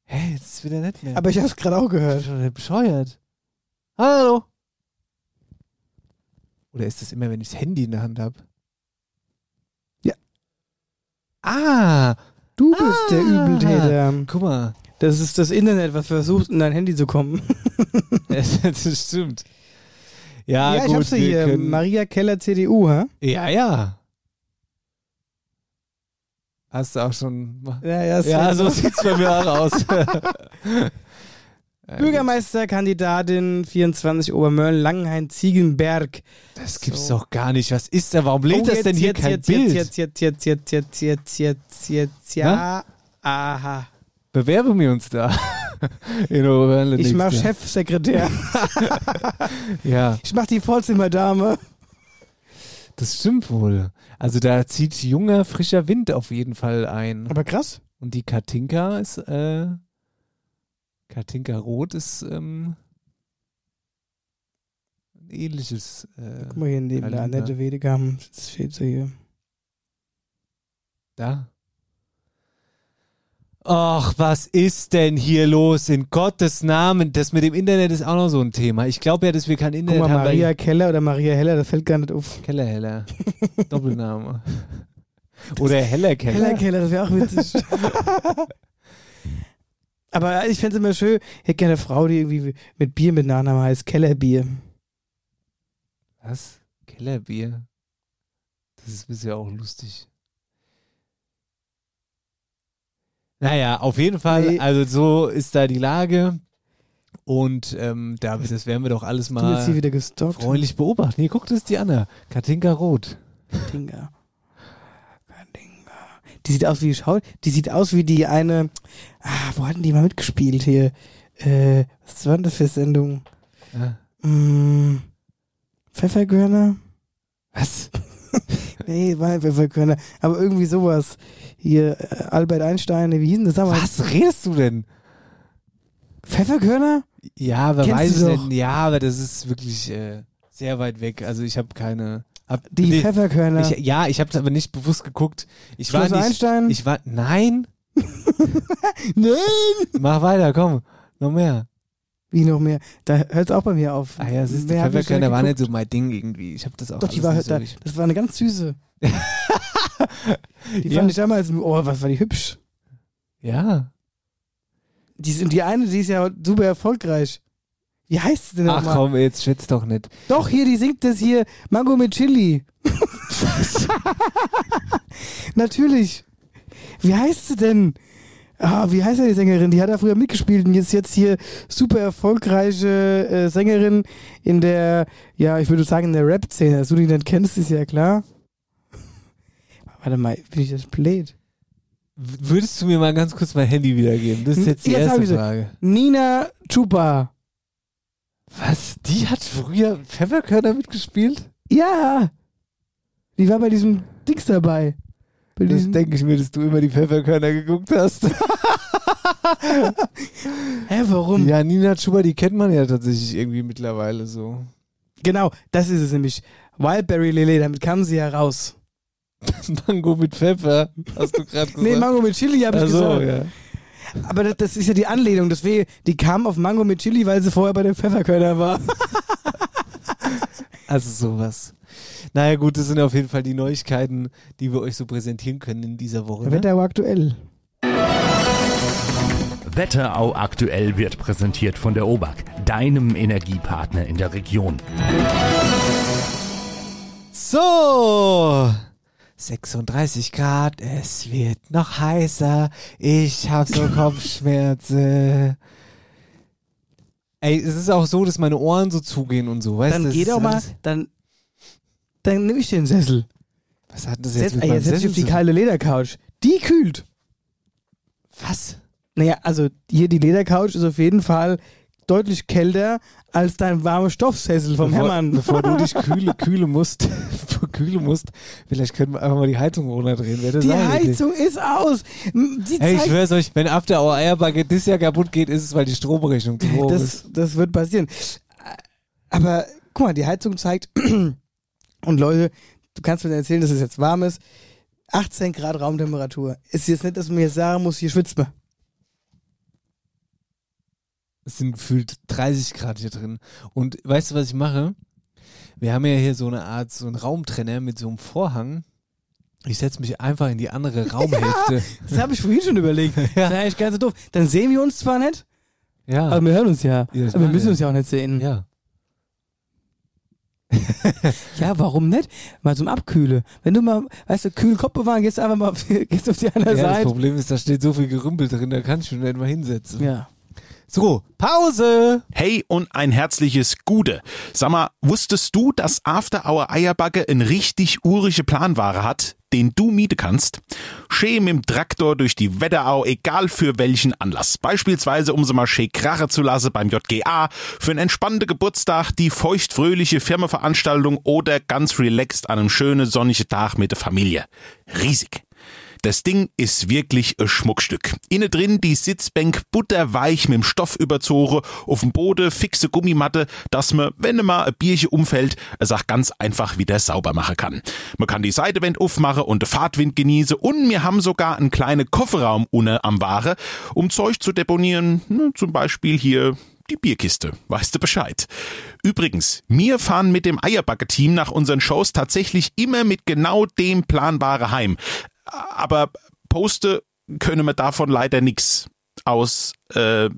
Speaker 1: Hä, jetzt ist wieder nicht mehr.
Speaker 2: aber ich habe es gerade auch
Speaker 1: Ich bin
Speaker 2: gehört.
Speaker 1: schon bescheuert. Hallo. Oder ist das immer, wenn ich das Handy in der Hand habe?
Speaker 2: Ja.
Speaker 1: Ah,
Speaker 2: Du bist der
Speaker 1: Ah.
Speaker 2: Übeltäter.
Speaker 1: guck mal.
Speaker 2: Das ist das Internet, was versucht, in dein Handy zu kommen.
Speaker 1: das stimmt. Ja,
Speaker 2: ja,
Speaker 1: gut,
Speaker 2: ich hab sie
Speaker 1: wir
Speaker 2: hier.
Speaker 1: können-
Speaker 2: Maria Keller, CDU, hä?
Speaker 1: Ja, ja. Hast du auch schon.
Speaker 2: Ja, ja,
Speaker 1: Ja, so sieht's bei mir auch aus.
Speaker 2: Bürgermeisterkandidatin 24 Obermörlen, Langenhain, Ziegenberg.
Speaker 1: Das gibt's
Speaker 2: So.
Speaker 1: doch gar nicht. Was ist da? Warum lädt
Speaker 2: Oh,
Speaker 1: das denn hier
Speaker 2: jetzt,
Speaker 1: kein
Speaker 2: jetzt,
Speaker 1: Bild?
Speaker 2: Jetzt, jetzt, jetzt, jetzt, jetzt, jetzt, jetzt, jetzt, ja. Aha.
Speaker 1: Bewerben wir uns da. In Oberhörnle
Speaker 2: Ich mach. Chefsekretär.
Speaker 1: Ja,
Speaker 2: Ich mach die Vorzimmerdame.
Speaker 1: das stimmt wohl. Also da zieht junger, frischer Wind auf jeden Fall ein.
Speaker 2: Aber krass.
Speaker 1: Und die Katinka ist, äh, Katinka Roth ist, ähm, ein ähnliches. Äh,
Speaker 2: Guck mal hier neben der
Speaker 1: Kalender.
Speaker 2: Annette Wedegam. Das steht so hier.
Speaker 1: Da. Ach, was ist denn hier los? In Gottes Namen. Das mit dem Internet ist auch noch so ein Thema. Ich glaube ja, dass wir kein
Speaker 2: Guck
Speaker 1: Internet
Speaker 2: mal,
Speaker 1: haben.
Speaker 2: Maria Keller oder Maria Heller, das fällt gar nicht auf.
Speaker 1: Kellerheller. Doppelname. Oder Heller Keller.
Speaker 2: Heller Keller, das wäre auch witzig. Aber ich fände es immer schön, ich hätte gerne eine Frau, die irgendwie mit Bier mit Nachnamen heißt. Kellerbier.
Speaker 1: Was? Kellerbier? Das ist bisher auch lustig. Naja, auf jeden Fall,
Speaker 2: Nee.
Speaker 1: also so ist da die Lage. Und ähm, David, das werden wir doch alles mal freundlich beobachten. Hier, guck, das ist die Anna. Katinka Roth.
Speaker 2: Katinka. Die sieht aus wie Schau. Die sieht aus wie die eine. Ah, wo hatten die mal mitgespielt hier? Äh, was war denn das für Sendung?
Speaker 1: Ja.
Speaker 2: Mm, Pfefferkörner?
Speaker 1: Was?
Speaker 2: Nee, war Pfefferkörner. Aber irgendwie sowas. Hier, äh, Albert Einstein, wie hieß denn das damals?
Speaker 1: Was redest du denn?
Speaker 2: Pfefferkörner?
Speaker 1: Ja, aber
Speaker 2: Kennst
Speaker 1: weiß
Speaker 2: doch.
Speaker 1: denn? Ja, aber das ist wirklich äh, Sehr weit weg. Also ich habe keine. Hab,
Speaker 2: Die
Speaker 1: nee,
Speaker 2: Pfefferkörner.
Speaker 1: ich, ja, ich habe es aber nicht bewusst geguckt. Ich war
Speaker 2: Schloss
Speaker 1: nicht.
Speaker 2: Einstein?
Speaker 1: Ich war. Nein.
Speaker 2: Nein!
Speaker 1: Mach weiter, komm. Noch mehr.
Speaker 2: Wie noch mehr? Da hört es auch bei mir auf.
Speaker 1: Ah ja,
Speaker 2: mich da
Speaker 1: Pfefferkörner war nicht so mein Ding irgendwie. Ich habe das auch
Speaker 2: Doch, die war,
Speaker 1: nicht so
Speaker 2: da, das war eine ganz süße. Die
Speaker 1: Ja.
Speaker 2: fand ich damals, oh, was war die hübsch.
Speaker 1: Ja.
Speaker 2: Die, ist- die eine, die ist ja super erfolgreich. Wie heißt sie denn
Speaker 1: Ach
Speaker 2: nochmal?
Speaker 1: komm, jetzt schwitzt doch nicht.
Speaker 2: Doch, hier, die singt das hier. Mango mit Chili. Natürlich. Wie heißt sie denn? Ah, wie heißt denn die Sängerin? Die hat da früher mitgespielt und ist jetzt hier super erfolgreiche äh, Sängerin in der, ja, ich würde sagen, in der Rap-Szene. Dass du die nicht kennst, ist ja klar. Warte mal, bin ich das blöd?
Speaker 1: Würdest du mir mal ganz kurz mein Handy wiedergeben? Das ist jetzt die
Speaker 2: Jetzt
Speaker 1: erste. Frage.
Speaker 2: Nina Chupa.
Speaker 1: Was? Die hat früher Pfefferkörner mitgespielt?
Speaker 2: Ja. Die war bei diesem Dings dabei. Bei
Speaker 1: Das denke ich mir, dass du immer die Pfefferkörner geguckt hast.
Speaker 2: hä, warum?
Speaker 1: ja, Nina Schuber, die kennt man ja tatsächlich irgendwie mittlerweile so.
Speaker 2: Genau, das ist es nämlich. Wildberry Lele, damit kamen sie ja raus.
Speaker 1: Mango mit Pfeffer, hast du gerade gesagt.
Speaker 2: Nee, Mango mit Chili habe ich
Speaker 1: Ach so,
Speaker 2: gesagt.
Speaker 1: ja.
Speaker 2: Aber das, das ist ja die Anlehnung. Deswegen, die kam auf Mango mit Chili, weil sie vorher bei den Pfefferkörner war.
Speaker 1: Also sowas. Naja gut, das sind auf jeden Fall die Neuigkeiten, die wir euch so präsentieren können in dieser Woche. Ne?
Speaker 2: Wetter aktuell.
Speaker 6: Wetterau aktuell wird präsentiert von der OBAK, deinem Energiepartner in der Region.
Speaker 1: So, 36 Grad, es wird noch heißer, ich hab so Kopfschmerzen. Ey, es ist auch so, dass meine Ohren so zugehen und so, weißt du?
Speaker 2: Dann geh doch mal, dann, dann nehme ich den Sessel.
Speaker 1: Was hat das jetzt
Speaker 2: Setz,
Speaker 1: mit
Speaker 2: ey,
Speaker 1: meinem
Speaker 2: jetzt setz dich
Speaker 1: Sessel
Speaker 2: auf die
Speaker 1: zu-
Speaker 2: kalte Ledercouch. Die kühlt.
Speaker 1: Was?
Speaker 2: Naja, also hier die Ledercouch ist auf jeden Fall deutlich kälter als dein warmer Stoffsessel vom
Speaker 1: bevor,
Speaker 2: Hermann.
Speaker 1: Bevor du dich kühle, kühle musst, kühle musst, vielleicht können wir einfach mal die Heizung runterdrehen. Das
Speaker 2: Die? Heizung ist aus. Die
Speaker 1: Hey, ich schwör's euch, wenn After Our Eierbacke das Jahr kaputt geht, ist es, weil die Stromrechnung zu hoch ist.
Speaker 2: das, das wird passieren. Aber guck mal, die Heizung zeigt, und Leute, du kannst mir erzählen, dass es jetzt warm ist. 18 Grad Raumtemperatur. Ist jetzt nicht, dass man jetzt sagen muss, hier schwitzt man.
Speaker 1: Es sind gefühlt 30 Grad hier drin. Und weißt du, was ich mache? Wir haben ja hier so eine Art, so einen Raumtrenner mit so einem Vorhang. Ich setze mich einfach in die andere Raumhälfte.
Speaker 2: Das habe ich vorhin schon überlegt. Das ist eigentlich ganz so doof. Dann sehen wir uns zwar nicht,
Speaker 1: Ja.
Speaker 2: aber wir hören uns ja.
Speaker 1: Ja, das
Speaker 2: aber wir müssen
Speaker 1: ja.
Speaker 2: uns ja auch nicht sehen.
Speaker 1: ja.
Speaker 2: Ja, warum nicht? Mal zum Abkühle. Wenn du mal, weißt du, kühl Kopf bewahren, gehst du einfach mal auf die, gehst auf die andere
Speaker 1: ja, das
Speaker 2: Seite.
Speaker 1: Problem ist, da steht so viel Gerümpel drin, da kann ich mich nicht mal hinsetzen.
Speaker 2: Ja.
Speaker 1: So, Pause!
Speaker 7: Hey und ein herzliches Gude. Sag mal, wusstest du, dass After Hour Eierbacke ein richtig urische Planware hat, den du mieten kannst? Schee mit dem Traktor durch die Wetterau, egal für welchen Anlass. Beispielsweise, um sie mal schee krache zu lassen beim JGA, für einen entspannten Geburtstag, die feuchtfröhliche Firmenveranstaltung oder ganz relaxed an einem schönen sonnigen Tag mit der Familie. Riesig. Das Ding ist wirklich ein Schmuckstück. Innen drin die Sitzbank butterweich mit dem Stoff überzogen, auf dem Boden fixe Gummimatte, dass man, wenn mal ein Bierchen umfällt, es auch ganz einfach wieder sauber machen kann. Man kann die Seitewand aufmachen und den Fahrtwind genießen und wir haben sogar einen kleinen Kofferraum unten am Ware, um Zeug zu deponieren, zum Beispiel hier die Bierkiste. Weißt du Bescheid? Übrigens, wir fahren mit dem Eierbacke-Team nach unseren Shows tatsächlich immer mit genau dem Planware heim. Aber poste können wir davon leider nix aus äh,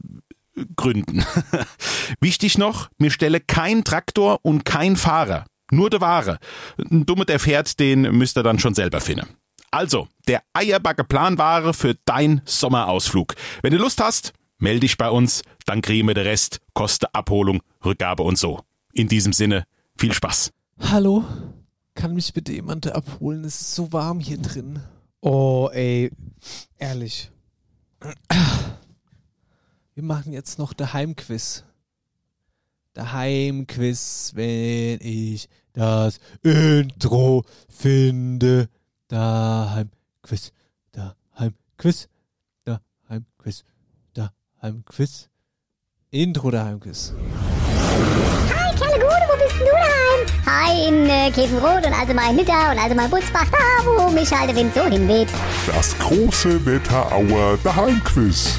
Speaker 7: Gründen. Wichtig noch, mir stelle kein Traktor und kein Fahrer. Nur der Ware. Ein Dumme, der fährt, den müsst ihr dann schon selber finden. Also, der Eierbacke Planware für dein Sommerausflug. Wenn du Lust hast, melde dich bei uns, dann kriegen wir den Rest, Koste, Abholung, Rückgabe und so. In diesem Sinne, viel Spaß.
Speaker 1: Hallo? Kann mich bitte jemand abholen? Es ist so warm hier drin.
Speaker 2: Oh, ey. Ehrlich.
Speaker 1: Wir machen jetzt noch Daheimquiz. Daheimquiz, wenn ich das Intro finde. Daheimquiz, Daheimquiz, Daheimquiz, Daheimquiz. Intro Daheimquiz.
Speaker 8: Hi, Kerle Gude, wo bist denn du daheim? mal Käfenrot und also mal Nidda und also mal Butzbach, da wo mich halt der Wind so hinweht.
Speaker 9: Das große Wetterauer Daheimquiz.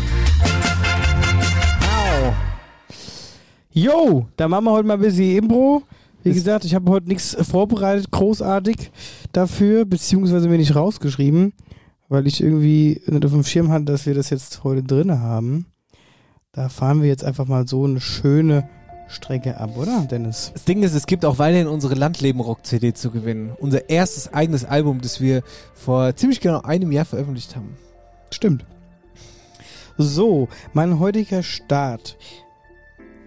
Speaker 2: Jo, da machen wir heute mal ein bisschen Impro. Wie gesagt, ich habe heute nichts vorbereitet, großartig dafür, beziehungsweise mir nicht rausgeschrieben, weil ich irgendwie nicht auf dem Schirm hatte, dass wir das jetzt heute drin haben. Da fahren wir jetzt einfach mal so eine schöne Strecke ab, oder, Dennis?
Speaker 1: Das Ding ist, es gibt auch weiterhin unsere Landleben-Rock-CD zu gewinnen. Unser erstes eigenes Album, das wir vor ziemlich genau einem Jahr veröffentlicht haben.
Speaker 2: Stimmt. So, mein heutiger Start.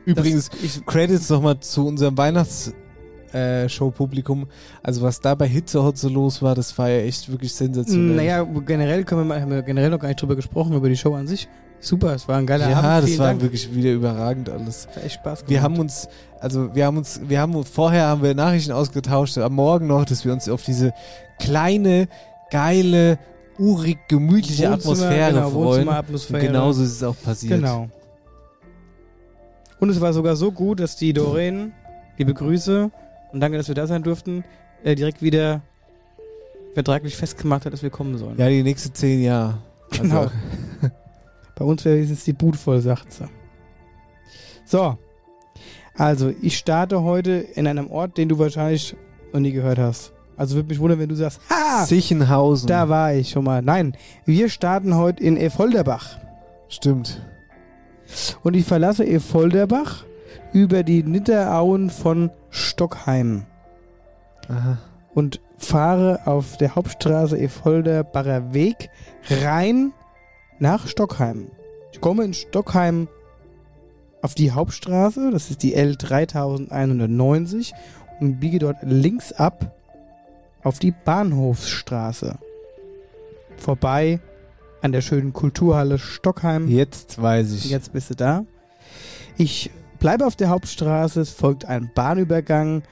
Speaker 1: Übrigens, ich Credits nochmal zu unserem Weihnachts-Show-Publikum. also was da bei Hitzehotze los war, das war ja echt wirklich sensationell.
Speaker 2: Naja, generell können wir mal, haben wir generell noch gar nicht drüber gesprochen, über die Show an sich. Super, es war ein geiler
Speaker 1: ja,
Speaker 2: Abend.
Speaker 1: das
Speaker 2: vielen
Speaker 1: war
Speaker 2: Dank.
Speaker 1: wirklich wieder überragend alles.
Speaker 2: Hat echt Spaß gemacht.
Speaker 1: Wir haben uns, also wir haben uns, wir haben vorher haben wir Nachrichten ausgetauscht, am Morgen noch, dass wir uns auf diese kleine, geile, urig, gemütliche
Speaker 2: Wohnzimmer,
Speaker 1: Atmosphäre
Speaker 2: genau,
Speaker 1: freuen.
Speaker 2: Wohnzimmeratmosphäre.
Speaker 1: Und genauso ist es auch passiert.
Speaker 2: Genau. Und es war sogar so gut, dass die Doreen, liebe Grüße und danke, dass wir da sein durften, äh, direkt wieder vertraglich festgemacht hat, dass wir kommen sollen.
Speaker 1: Ja, die nächsten zehn Jahre.
Speaker 2: Genau.
Speaker 1: Also,
Speaker 2: Bei uns wäre jetzt die Boot voll, sagt sie. So. Also, ich starte heute in einem Ort, den du wahrscheinlich noch nie gehört hast. Also würde mich wundern, wenn du sagst, ha!
Speaker 1: Sichenhausen.
Speaker 2: Da war ich schon mal. Nein, wir starten heute in Effolderbach.
Speaker 1: Stimmt.
Speaker 2: Und ich verlasse Effolderbach über die Nitterauen von Stockheim
Speaker 1: Aha.
Speaker 2: und fahre auf der Hauptstraße Effolderbacher Weg rein nach Stockheim. Ich komme in Stockheim auf die Hauptstraße, das ist die L3190 und biege dort links ab auf die Bahnhofsstraße. Vorbei an der schönen Kulturhalle Stockheim.
Speaker 1: Jetzt weiß ich.
Speaker 2: Jetzt bist du da. Ich bleibe auf der Hauptstraße, es folgt ein Bahnübergang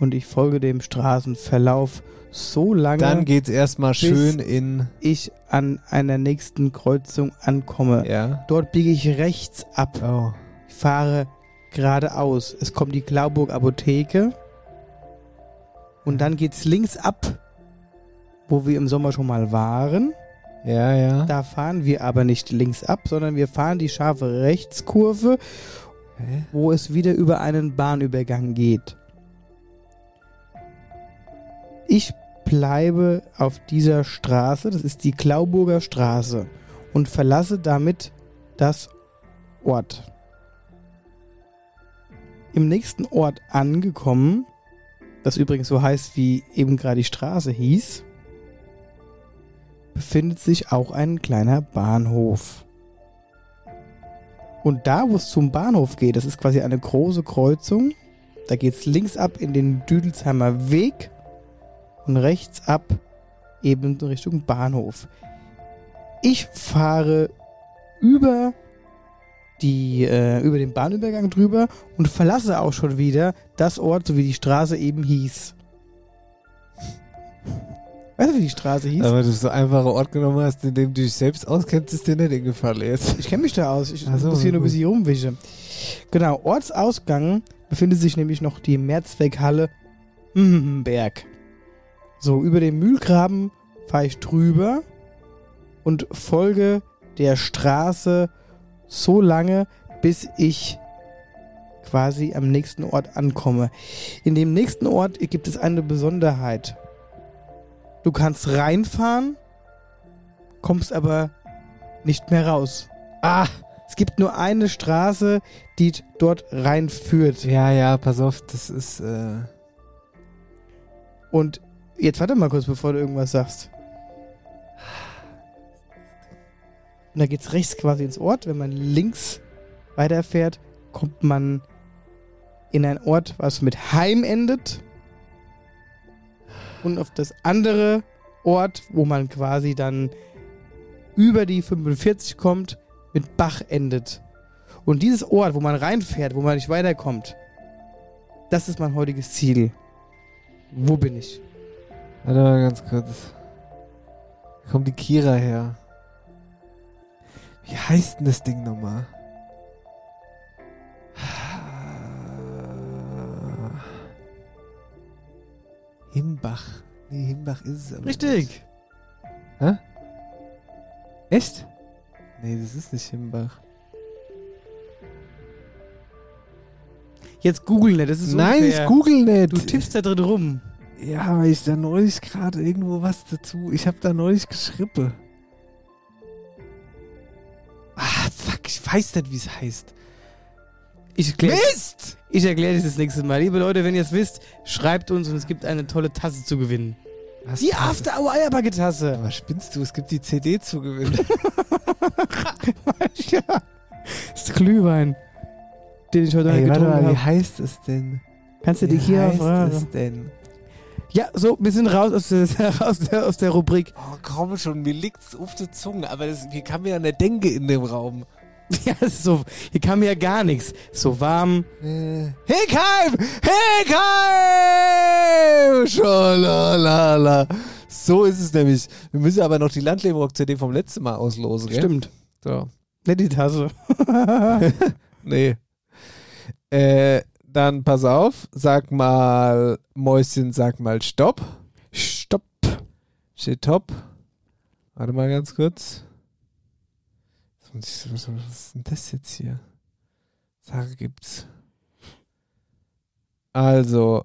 Speaker 2: und ich folge dem Straßenverlauf so lange,
Speaker 1: Dann geht's erstmal schön in.
Speaker 2: ich an einer nächsten Kreuzung ankomme.
Speaker 1: Ja.
Speaker 2: Dort biege ich rechts ab.
Speaker 1: Oh.
Speaker 2: Ich fahre geradeaus. Es kommt die Klauburg Apotheke. Und dann geht's links ab, wo wir im Sommer schon mal waren.
Speaker 1: Ja, ja.
Speaker 2: Da fahren wir aber nicht links ab, sondern wir fahren die scharfe Rechtskurve,
Speaker 1: Hä?
Speaker 2: wo es wieder über einen Bahnübergang geht. Ich bleibe auf dieser Straße, das ist die Klauburger Straße, und verlasse damit das Ort. Im nächsten Ort angekommen, das übrigens so heißt, wie eben gerade die Straße hieß, befindet sich auch ein kleiner Bahnhof. Und da, wo es zum Bahnhof geht, das ist quasi eine große Kreuzung. Da geht es links ab in den Düdelsheimer Weg und rechts ab eben in Richtung Bahnhof. Ich fahre über die äh, über den Bahnübergang drüber und verlasse auch schon wieder das Ort, so wie die Straße eben hieß. Weißt du, wie die Straße hieß?
Speaker 1: Aber du so einfache Ort genommen hast, in dem du dich selbst auskennst, ist dir nicht eingefallen jetzt.
Speaker 2: Ich kenne mich da aus. Ich
Speaker 1: so,
Speaker 2: muss hier nur ein bisschen rumwischen. Genau, Ortsausgang befindet sich nämlich noch die Mehrzweckhalle Berg. So, über den Mühlgraben fahre ich drüber und folge der Straße so lange, bis ich quasi am nächsten Ort ankomme. In dem nächsten Ort gibt es eine Besonderheit. Du kannst reinfahren, kommst aber nicht mehr raus. Ah, es gibt nur eine Straße, die dort reinführt.
Speaker 1: Ja, ja, pass auf, das ist. Äh
Speaker 2: Und jetzt warte mal kurz, bevor du irgendwas sagst. Und da geht's rechts quasi ins Ort. Wenn man links weiterfährt, kommt man in ein Ort, was mit Heim endet. Und auf das andere Ort, wo man quasi dann über die 45 kommt, mit Bach endet. Und dieses Ort, wo man reinfährt, wo man nicht weiterkommt, das ist mein heutiges Ziel. Wo bin ich?
Speaker 1: Warte mal ganz kurz. Da kommt die Kira her. Wie heißt denn das Ding nochmal? Himbach. Nee, Himbach ist es aber.
Speaker 2: Richtig.
Speaker 1: Hä? Echt? Nee, das ist nicht Himbach.
Speaker 2: Jetzt google nicht, das ist
Speaker 1: Nein,
Speaker 2: unfair.
Speaker 1: ich google nicht.
Speaker 2: Du tippst da drin rum.
Speaker 1: Ja, weil ich da neulich gerade irgendwo was dazu. Ich habe da neulich geschrieben. Ah, fuck, ich weiß nicht, wie es heißt.
Speaker 2: Ich erkläre
Speaker 1: Mist!
Speaker 2: Ich erkläre das das nächste Mal. Liebe Leute, wenn ihr es wisst, schreibt uns und es gibt eine tolle Tasse zu gewinnen.
Speaker 1: Was
Speaker 2: Die
Speaker 1: Tasse?
Speaker 2: After Hour Eierbacke-Tasse.
Speaker 1: Aber spinnst du? Es gibt die CD zu gewinnen.
Speaker 2: ja. Das ist Glühwein, den ich heute
Speaker 1: Ey, warte mal, wie
Speaker 2: habe.
Speaker 1: heißt es denn?
Speaker 2: Kannst du
Speaker 1: Wie
Speaker 2: dich hier
Speaker 1: heißt
Speaker 2: fragen?
Speaker 1: es denn?
Speaker 2: Ja, so, wir sind raus aus der, aus der, aus der Rubrik.
Speaker 1: Oh, komm schon, mir liegt's auf der Zunge, aber das, kann mir ja nicht denken in dem Raum?
Speaker 2: Ja, so, hier kam ja gar nichts. So warm.
Speaker 1: Äh, Hegheim! Hegheim! Schalalala. So ist es nämlich. Wir müssen aber noch die Landlebenrock-CD vom letzten Mal auslosen, gell?
Speaker 2: Stimmt.
Speaker 1: So.
Speaker 2: Nicht die Tasse.
Speaker 1: Nee. Äh, dann pass auf, sag mal, Mäuschen, sag mal Stopp.
Speaker 2: Stopp.
Speaker 1: Steht top. Warte mal ganz kurz. Was ist denn das jetzt hier? Sache gibt's. Also.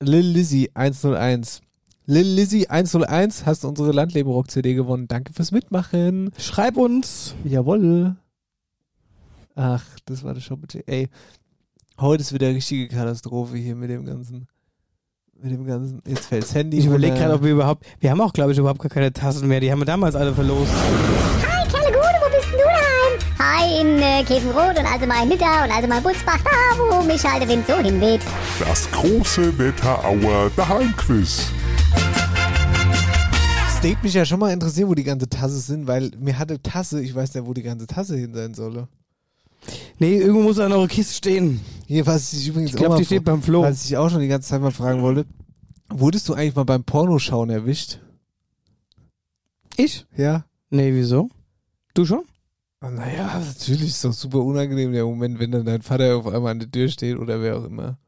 Speaker 1: Lil Lizzy 101. Lil Lizzy 101, hast unsere Landleben-Rock-CD gewonnen. Danke fürs Mitmachen.
Speaker 2: Schreib uns.
Speaker 1: Jawoll. Ach, das war der Shop. Ey, heute ist wieder eine richtige Katastrophe hier mit dem ganzen. Mit dem ganzen. Jetzt fällt das Handy.
Speaker 2: Ich überlege gerade, ob wir überhaupt. Wir haben auch, glaube ich, überhaupt gar keine Tassen mehr. Die haben wir damals alle verlost.
Speaker 8: Hi, Kerle Gude, wo bist denn du daheim? Hi, in äh, Käfenrot und also mal in Nidda und also mal in Butzbach, da wo mich halt der Wind so hinweht.
Speaker 9: Das große Wetterauer Daheimquiz.
Speaker 1: Es würde mich ja schon mal interessieren, wo die ganze Tasse sind, weil mir hatte Tasse, ich weiß nicht, wo die ganze Tasse hin sein solle.
Speaker 2: Nee, irgendwo muss da noch eine Kiste stehen.
Speaker 1: Hier, was ich übrigens
Speaker 2: Ich glaube,
Speaker 1: auch
Speaker 2: die steht beim Flo.
Speaker 1: Was ich auch schon die ganze Zeit mal fragen wollte. Wurdest du eigentlich mal beim Pornoschauen erwischt?
Speaker 2: Ich?
Speaker 1: Ja.
Speaker 2: Nee, wieso? Du schon?
Speaker 1: Ah, Naja, natürlich ist doch super unangenehm der Moment, wenn dann dein Vater auf einmal an der Tür steht oder wer auch immer.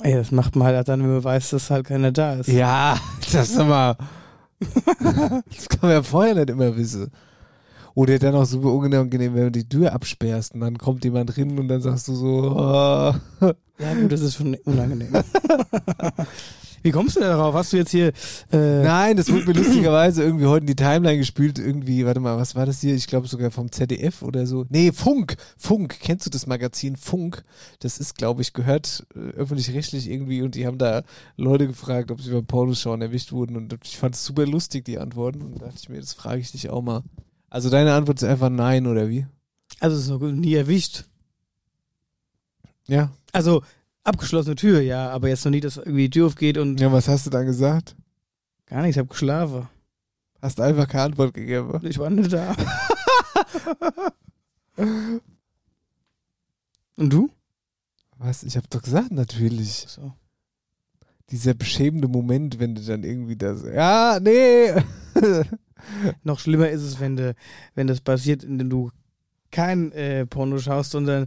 Speaker 2: Ey, das macht man halt dann, wenn man weiß, dass halt keiner da ist.
Speaker 1: Ja, das ist aber. das kann man ja vorher nicht immer wissen. Oder dann auch super unangenehm, wenn du die Tür absperrst und dann kommt jemand drin und dann sagst du so. Oh.
Speaker 2: Ja, gut, das ist schon unangenehm. Wie kommst du da darauf? Hast du jetzt hier. Äh,
Speaker 1: Nein, das wurde mir lustigerweise irgendwie heute in die Timeline gespielt. Irgendwie, warte mal, was war das hier? Ich glaube sogar vom ZDF oder so. Nee, Funk. Funk. Kennst du das Magazin Funk? Das ist, glaube ich, gehört äh, öffentlich-rechtlich irgendwie und die haben da Leute gefragt, ob sie beim Pornoschauen erwischt wurden und ich fand es super lustig, die Antworten. Und da dachte ich mir, das frage ich dich auch mal. Also deine Antwort ist einfach nein, oder wie?
Speaker 2: Also, ist noch nie erwischt.
Speaker 1: Ja.
Speaker 2: Also, abgeschlossene Tür, ja, aber jetzt noch nie, dass irgendwie die Tür aufgeht und.
Speaker 1: Ja, was hast du dann gesagt?
Speaker 2: Gar nichts, ich hab geschlafen.
Speaker 1: Hast einfach keine Antwort gegeben.
Speaker 2: Ich war nicht da. und du?
Speaker 1: Was? Ich habe doch gesagt, natürlich.
Speaker 2: So.
Speaker 1: Dieser beschämende Moment, wenn du dann irgendwie das. Ja, nee.
Speaker 2: Noch schlimmer ist es, wenn, du, wenn das passiert, indem du kein äh, Porno schaust, sondern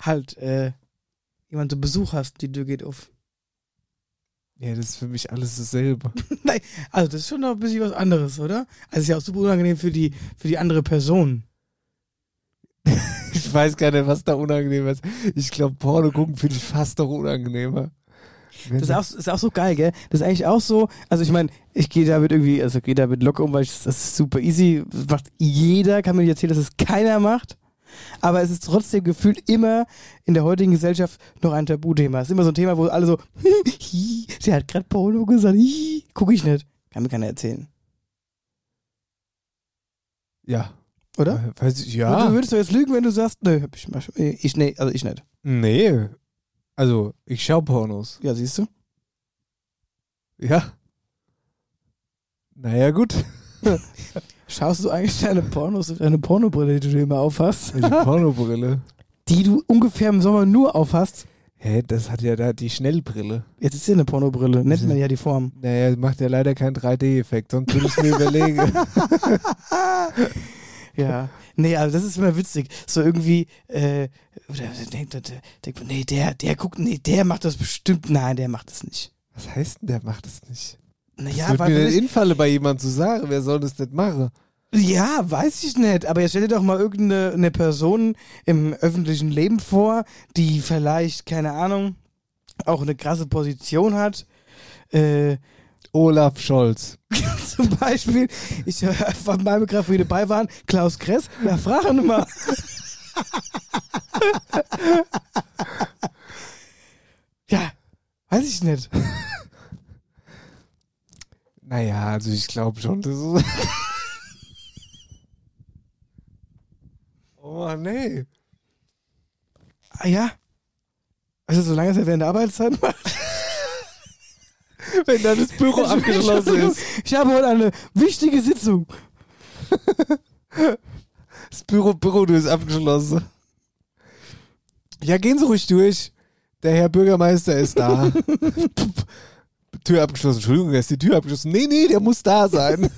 Speaker 2: halt äh, jemand zu Besuch hast, die Tür geht auf.
Speaker 1: Ja, das ist für mich alles dasselbe.
Speaker 2: Nein, also das ist schon noch ein bisschen was anderes, oder? Also ist ja auch super unangenehm für die, für die andere Person.
Speaker 1: Ich weiß gar nicht, was da unangenehm ist. Ich glaube, Porno gucken finde ich fast noch unangenehmer.
Speaker 2: Das ist auch, ist auch so geil, gell? Das ist eigentlich auch so, also ich meine, ich gehe damit irgendwie, also gehe damit locker um, weil ich, das ist super easy. Das macht jeder, kann mir nicht erzählen, dass es keiner macht. Aber es ist trotzdem gefühlt immer in der heutigen Gesellschaft noch ein Tabuthema. Es ist immer so ein Thema, wo alle so, der hat gerade Porno gesagt, hi, guck ich nicht. Kann mir keiner erzählen.
Speaker 1: ja.
Speaker 2: Oder?
Speaker 1: Äh, Weiß ich,
Speaker 2: Du
Speaker 1: ja.
Speaker 2: würdest doch jetzt lügen, wenn du sagst, nö, hab ich, mach- ich, nee, also ich nicht.
Speaker 1: Nee. Also, ich schau Pornos.
Speaker 2: Ja, siehst du?
Speaker 1: Ja. Naja, gut.
Speaker 2: Schaust du eigentlich deine Pornos mit deine Pornobrille, die du immer aufhast?
Speaker 1: Welche Pornobrille?
Speaker 2: Die du ungefähr im Sommer nur aufhast?
Speaker 1: Hä, das hat ja da die Schnellbrille.
Speaker 2: Jetzt ist ja eine Pornobrille, nennt man ja die Form.
Speaker 1: Naja, macht ja leider keinen 3D-Effekt, sonst würde ich mir überlegen.
Speaker 2: Ja. Nee, also das ist immer witzig. So irgendwie, äh, oder denkt, denkt, nee, der, der guckt, nee, der macht das bestimmt. Nein, der macht das nicht.
Speaker 1: Was heißt denn, der macht das nicht?
Speaker 2: Naja,
Speaker 1: das wird mir
Speaker 2: vielleicht-
Speaker 1: den Infalle bei jemandem zu sagen, wer soll das nicht machen?
Speaker 2: Ja, weiß ich nicht. Aber jetzt stell dir doch mal irgendeine eine Person im öffentlichen Leben vor, die vielleicht, keine Ahnung, auch eine krasse Position hat. Äh,
Speaker 1: Olaf Scholz.
Speaker 2: zum Beispiel, ich äh, von meinem Begriff, wie dabei waren, Klaus Kress. Ja, frag ihn mal. ja, weiß ich nicht.
Speaker 1: Naja, also ich glaube schon, das ist. oh Mann, nee.
Speaker 2: Ah ja. Also solange es er während der Arbeitszeit macht.
Speaker 1: Wenn dann das Büro abgeschlossen ist.
Speaker 2: Ich habe heute eine wichtige Sitzung.
Speaker 1: Das Büro, Büro ist abgeschlossen. Ja, gehen Sie ruhig durch. Der Herr Bürgermeister ist da. Tür abgeschlossen. Entschuldigung, ist die Tür abgeschlossen. Nee, nee, der muss da sein.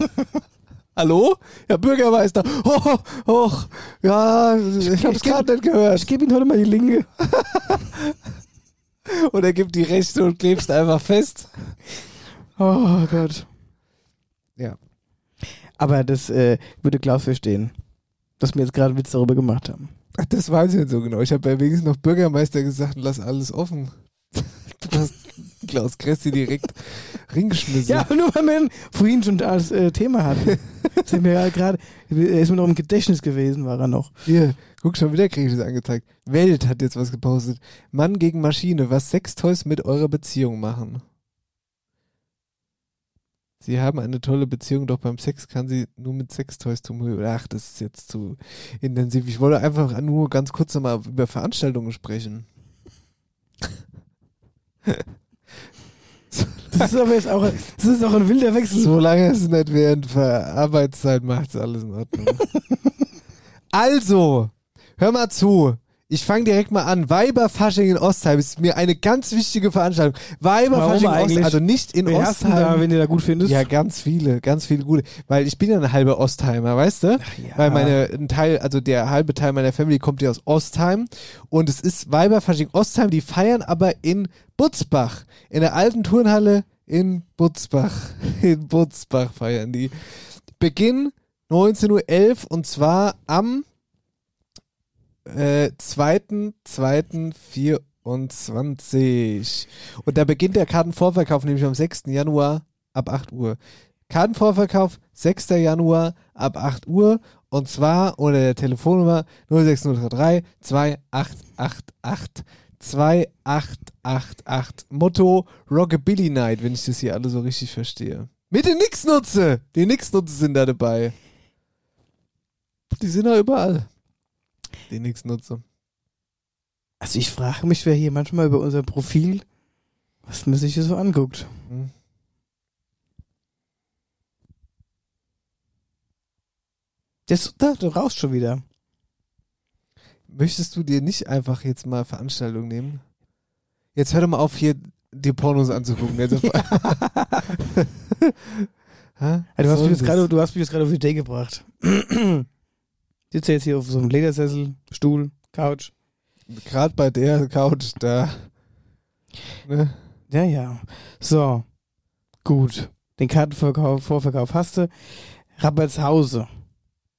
Speaker 1: Hallo? Herr Bürgermeister. Oh, oh, ja, ich hab's gerade nicht gehört.
Speaker 2: Ich gebe Ihnen heute mal die Linke.
Speaker 1: Und er gibt die rechte und klebst einfach fest.
Speaker 2: Oh Gott.
Speaker 1: Ja.
Speaker 2: Aber das äh, würde Klaus verstehen, dass wir jetzt gerade Witz darüber gemacht haben.
Speaker 1: Ach, das weiß ich nicht so genau. Ich habe ja wenigstens noch Bürgermeister gesagt und lass alles offen. Du hast Klaus Kressi direkt ringeschmissen.
Speaker 2: Ja, nur weil wir vorhin schon als äh, Thema hatten. Sind wir ja gerade, er ist mir noch im Gedächtnis gewesen, war er noch.
Speaker 1: Hier, guck schon wieder, kriege ich das angezeigt. Welt hat jetzt was gepostet. Mann gegen Maschine, was Sextoys mit eurer Beziehung machen. Sie haben eine tolle Beziehung, doch beim Sex kann sie nur mit Sextoys tun. Ach, das ist jetzt zu intensiv. Ich wollte einfach nur ganz kurz nochmal über Veranstaltungen sprechen.
Speaker 2: Das ist aber jetzt auch, das ist auch ein wilder Wechsel.
Speaker 1: Solange es nicht während der Arbeitszeit macht, ist alles in Ordnung. also, hör mal zu. Ich fange direkt mal an. Weiberfasching in Ostheim ist mir eine ganz wichtige Veranstaltung. Weiberfasching in Ostheim, also nicht in
Speaker 2: Wen
Speaker 1: Ostheim.
Speaker 2: da, wenn du da gut findest?
Speaker 1: Ja, ganz viele, ganz viele gute. Weil ich bin ja ein halber Ostheimer, weißt du?
Speaker 2: ja.
Speaker 1: Weil meine, ein Teil, also der halbe Teil meiner Family kommt ja aus Ostheim. Und es ist Weiberfasching Ostheim, die feiern aber in Butzbach. In der alten Turnhalle in Butzbach. In Butzbach feiern die. Beginn 19.11 Uhr und zwar am äh, 2.2.24. Und da beginnt der Kartenvorverkauf nämlich am 6. Januar ab 8 Uhr. Kartenvorverkauf 6. Januar ab 8 Uhr und zwar unter der Telefonnummer 06033 2888 2888. Motto Rockabilly Night, wenn ich das hier alle so richtig verstehe. Mit den Nix-Nutze! Die Nix-Nutze sind da dabei. Die sind da überall. Die Nix-Nutze.
Speaker 2: Also ich frage mich, wer hier manchmal über unser Profil, was man sich hier so anguckt.
Speaker 1: Hm.
Speaker 2: Das, da, du rauchst schon wieder.
Speaker 1: Möchtest du dir nicht einfach jetzt mal Veranstaltungen nehmen? Jetzt hör doch mal auf, hier die Pornos anzugucken.
Speaker 2: Ja, du, hast mich jetzt
Speaker 1: das?
Speaker 2: gerade, du hast mich jetzt gerade auf die Idee gebracht. Sitze jetzt hier auf so einem Ledersessel, Stuhl, Couch.
Speaker 1: Gerade bei der Couch da. Ne?
Speaker 2: Ja, ja. So, gut. Den Kartenvorverkauf Vorverkauf hast du. Rappertshause.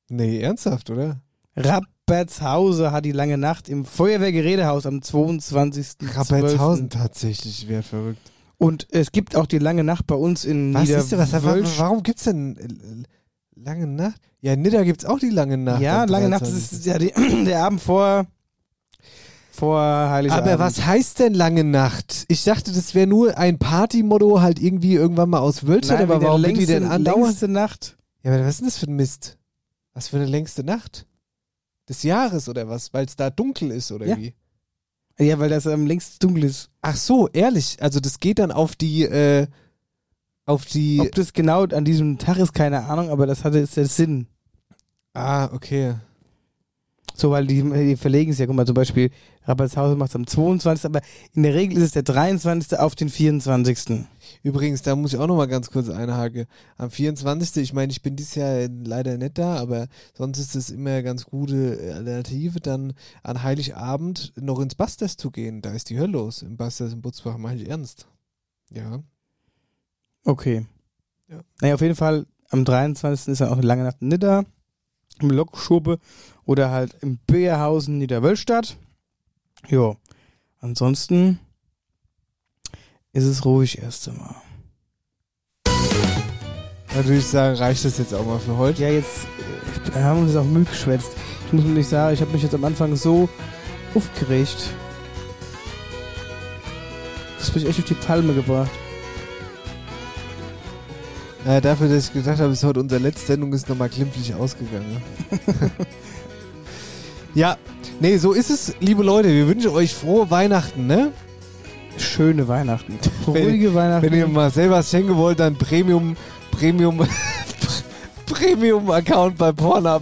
Speaker 1: Nee, ernsthaft, oder?
Speaker 2: Rappertshause hat die lange Nacht im Feuerwehrgerätehaus am 22.
Speaker 1: Rappertshausen tatsächlich, wäre verrückt.
Speaker 2: Und es gibt auch die lange Nacht bei uns in
Speaker 1: Was ist denn, was,
Speaker 2: Niederwölsch.
Speaker 1: warum gibt's denn äh, lange Nacht? Ja, in Nidda gibt's auch die lange Nacht.
Speaker 2: Ja, lange Nacht
Speaker 1: 23..
Speaker 2: ist ja die, der Abend vor, vor Heiligabend.
Speaker 1: Aber was heißt denn lange Nacht? Ich dachte, das wäre nur ein Partymotto, halt irgendwie irgendwann mal aus Wölstadt,
Speaker 2: Nein,
Speaker 1: aber warum wird die
Speaker 2: längste,
Speaker 1: denn andauern?
Speaker 2: längste Nacht.
Speaker 1: Ja, aber was ist denn das für ein Mist? Was für eine längste Nacht? Des Jahres oder was? Weil es da dunkel ist oder
Speaker 2: Ja.
Speaker 1: wie?
Speaker 2: Ja, weil das am längst dunkel ist.
Speaker 1: Ach so, ehrlich. Also das geht dann auf die, äh, auf die.
Speaker 2: Ob das genau an diesem Tag ist, keine Ahnung, aber das hatte ist der Sinn.
Speaker 1: ah, okay.
Speaker 2: So, weil die, die verlegen es ja, guck mal, zum Beispiel Rappertshausen macht es am 22., aber in der Regel ist es der 23. auf den 24.
Speaker 1: Übrigens, da muss ich auch noch mal ganz kurz einhaken. Am 24. Ich meine, ich bin dieses Jahr leider nicht da, aber sonst ist es immer eine ganz gute Alternative, dann an Heiligabend noch ins Busters zu gehen. Da ist die Hölle los. Im Busters in Butzbach, meine ich ernst. Ja.
Speaker 2: Okay.
Speaker 1: Ja.
Speaker 2: Naja, auf jeden Fall, am 23. ist dann auch eine lange Nacht in Nidda, im Lokschube oder halt im Bärhausen Niederwölstadt. Jo. Ansonsten ist es ruhig erst einmal.
Speaker 1: Da würde ich sagen, reicht das jetzt auch mal für heute.
Speaker 2: Ja, jetzt äh, wir haben uns auch Müll geschwätzt. Ich muss nicht sagen, ich habe mich jetzt am Anfang so aufgeregt. Das bin ich echt auf die Palme gebracht.
Speaker 1: Ja, dafür, dass ich gedacht habe, es ist heute unsere letzte Sendung, ist nochmal glimpflich ausgegangen. ja, nee, so ist es, liebe Leute. Wir wünschen euch frohe Weihnachten, ne?
Speaker 2: Schöne Weihnachten.
Speaker 1: Wenn-
Speaker 2: Ruhige Weihnachten.
Speaker 1: Wenn ihr mal selber was schenken wollt, dann Premium, Premium, Premium-Account bei Pornhub.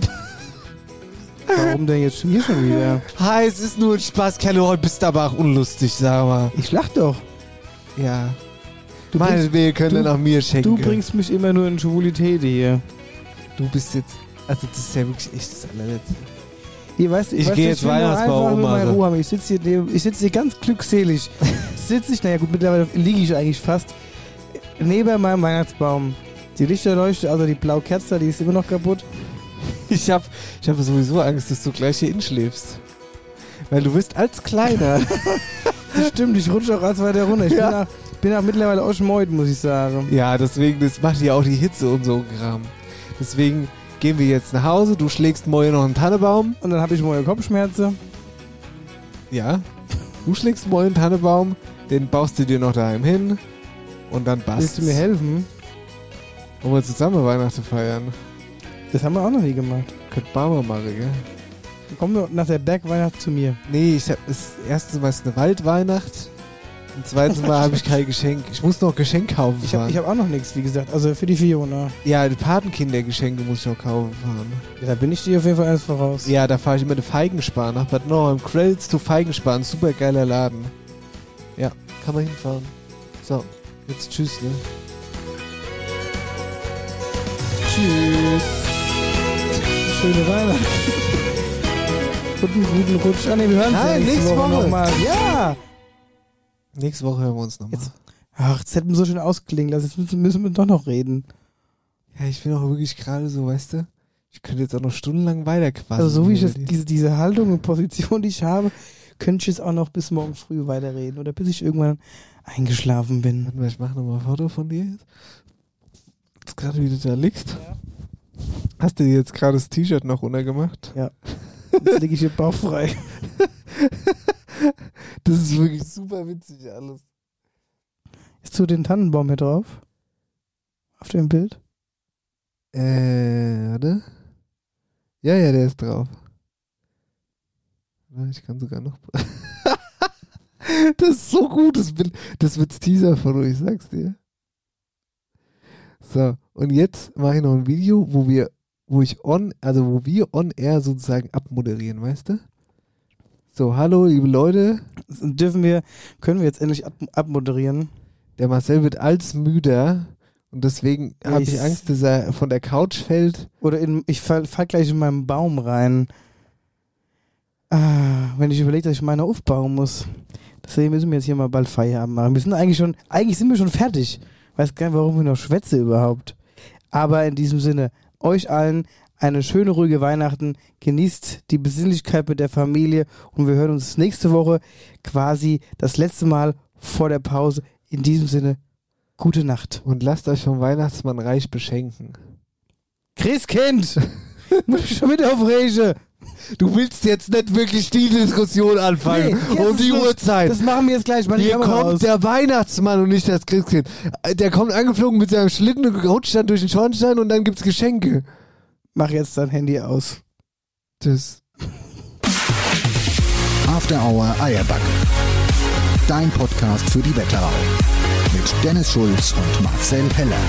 Speaker 2: Warum denn jetzt hier schon wieder?
Speaker 1: Hi, es ist nur ein Spaß, Kerle, heute bist du aber auch unlustig, sag mal.
Speaker 2: Ich lach doch.
Speaker 1: Ja.
Speaker 2: Du
Speaker 1: Meine
Speaker 2: bringst-
Speaker 1: könnt ihr nach mir schenken.
Speaker 2: Du bringst mich immer nur in Schwulität hier.
Speaker 1: Du bist jetzt, also das ist ja wirklich echt das allerletzte. Ich
Speaker 2: weißt
Speaker 1: geh
Speaker 2: du,
Speaker 1: jetzt Weihnachtsbaum
Speaker 2: meine. Ruhe haben. Ich sitze hier, ich sitze hier ganz glückselig. sitze ich, naja gut, mittlerweile liege ich eigentlich fast neben meinem Weihnachtsbaum. Die Lichter leuchten, also die blaue Kerze, die ist immer noch kaputt.
Speaker 1: Ich hab, ich hab sowieso Angst, dass du gleich hier inschläfst. Weil du bist als Kleiner.
Speaker 2: Das stimmt, ich rutsche auch als weiter runter. Ich
Speaker 1: Ja.
Speaker 2: bin, bin auch mittlerweile auch schmeut, muss ich sagen.
Speaker 1: ja, deswegen, das macht ja auch die Hitze und so ein Kram. Deswegen gehen wir jetzt nach Hause, du schlägst morgen noch einen Tannebaum.
Speaker 2: Und dann habe ich morgen Kopfschmerzen.
Speaker 1: Ja. Du schlägst morgen einen Tannebaum, den baust du dir noch daheim hin und dann bastelst.
Speaker 2: Willst du mir helfen?
Speaker 1: Wollen wir zusammen Weihnachten feiern?
Speaker 2: Das haben wir auch noch nie gemacht.
Speaker 1: Könnt Barmer machen, gell?
Speaker 2: Komm nach der Bergweihnacht zu mir.
Speaker 1: Nee, ich hab, das erste Mal ist eine Waldweihnacht. Und zweitens Mal habe ich kein Geschenk. Ich muss noch Geschenk kaufen
Speaker 2: Ich habe
Speaker 1: fahren.
Speaker 2: ich hab auch noch nichts, wie gesagt. Also für die Fiona.
Speaker 1: ja, die Patenkindergeschenke muss ich noch kaufen fahren.
Speaker 2: Ja, da bin ich dir auf jeden Fall erst voraus.
Speaker 1: Ja, da fahre ich immer eine Feigenspar nach Bad Nauheim. Krells zu Feigenspar, ein super geiler Laden. Ja, kann man hinfahren. So, jetzt tschüss, ne?
Speaker 2: Tschüss. Schöne Weihnachten. Und einen guten Rutsch. Ah, nee, wir hören uns ja
Speaker 1: Nein,
Speaker 2: nächste,
Speaker 1: nächste
Speaker 2: Woche,
Speaker 1: Woche.
Speaker 2: nochmal. Ja.
Speaker 1: Nächste Woche hören wir uns nochmal.
Speaker 2: Jetzt- Ach, das hätten wir so schön ausklingen lassen. Jetzt müssen, müssen wir doch noch reden.
Speaker 1: Ja, ich bin auch wirklich gerade so, weißt du? Ich könnte jetzt auch noch stundenlang weiterquatschen.
Speaker 2: Also so wie ich jetzt
Speaker 1: die-
Speaker 2: diese, diese Haltung und Position, die ich habe, könnte ich jetzt auch noch bis morgen früh weiterreden. Oder bis ich irgendwann eingeschlafen bin.
Speaker 1: Warte mal, ich mache nochmal ein Foto von dir jetzt. Jetzt gerade, wie du da liegst. Hast du dir jetzt gerade das T-Shirt noch runtergemacht?
Speaker 2: Ja. Jetzt lege ich hier bauchfrei.
Speaker 1: Das ist wirklich super witzig alles.
Speaker 2: Ist du den Tannenbaum hier drauf? Auf dem Bild?
Speaker 1: Äh, warte. Ja, ja, der ist drauf. Ich kann sogar noch. das ist so gut, das, Bild. das wird's Teaser von euch, ich sag's dir. So, und jetzt mache ich noch ein Video, wo wir, wo ich on, also wo wir on air sozusagen abmoderieren, weißt du? So, hallo, liebe Leute.
Speaker 2: Dürfen wir, können wir jetzt endlich ab, abmoderieren?
Speaker 1: Der Marcel wird als müder und deswegen habe ich
Speaker 2: Ich-
Speaker 1: Angst, dass er von der Couch fällt.
Speaker 2: Oder in, ich fall, fall gleich in meinen Baum rein. Ah, wenn ich überlege, dass ich meine aufbauen muss. Deswegen müssen wir jetzt hier mal bald Feierabend machen. Wir sind eigentlich schon, eigentlich sind wir schon fertig. Weiß gar nicht, warum wir noch schwätze überhaupt. Aber in diesem Sinne, euch allen eine schöne, ruhige Weihnachten. Genießt die Besinnlichkeit mit der Familie und wir hören uns nächste Woche quasi das letzte Mal vor der Pause. In diesem Sinne, gute Nacht.
Speaker 1: Und lasst euch vom Weihnachtsmann reich beschenken.
Speaker 2: Christkind! Muss ich schon wieder aufregen.
Speaker 1: Du willst jetzt nicht wirklich die Diskussion anfangen
Speaker 2: Nee,
Speaker 1: um die. Uhrzeit.
Speaker 2: Das machen wir jetzt gleich mal
Speaker 1: Hier
Speaker 2: Kamera
Speaker 1: kommt
Speaker 2: aus.
Speaker 1: der Weihnachtsmann und nicht das Christkind. Äh, Der kommt angeflogen mit seinem Schlitten und rutscht dann durch den Schornstein und dann gibt's Geschenke.
Speaker 2: Mach jetzt dein Handy aus.
Speaker 1: Das.
Speaker 10: After Hour Eierbacke. Dein Podcast für die Wetterau. Mit Dennis Schulz und Marcel Heller.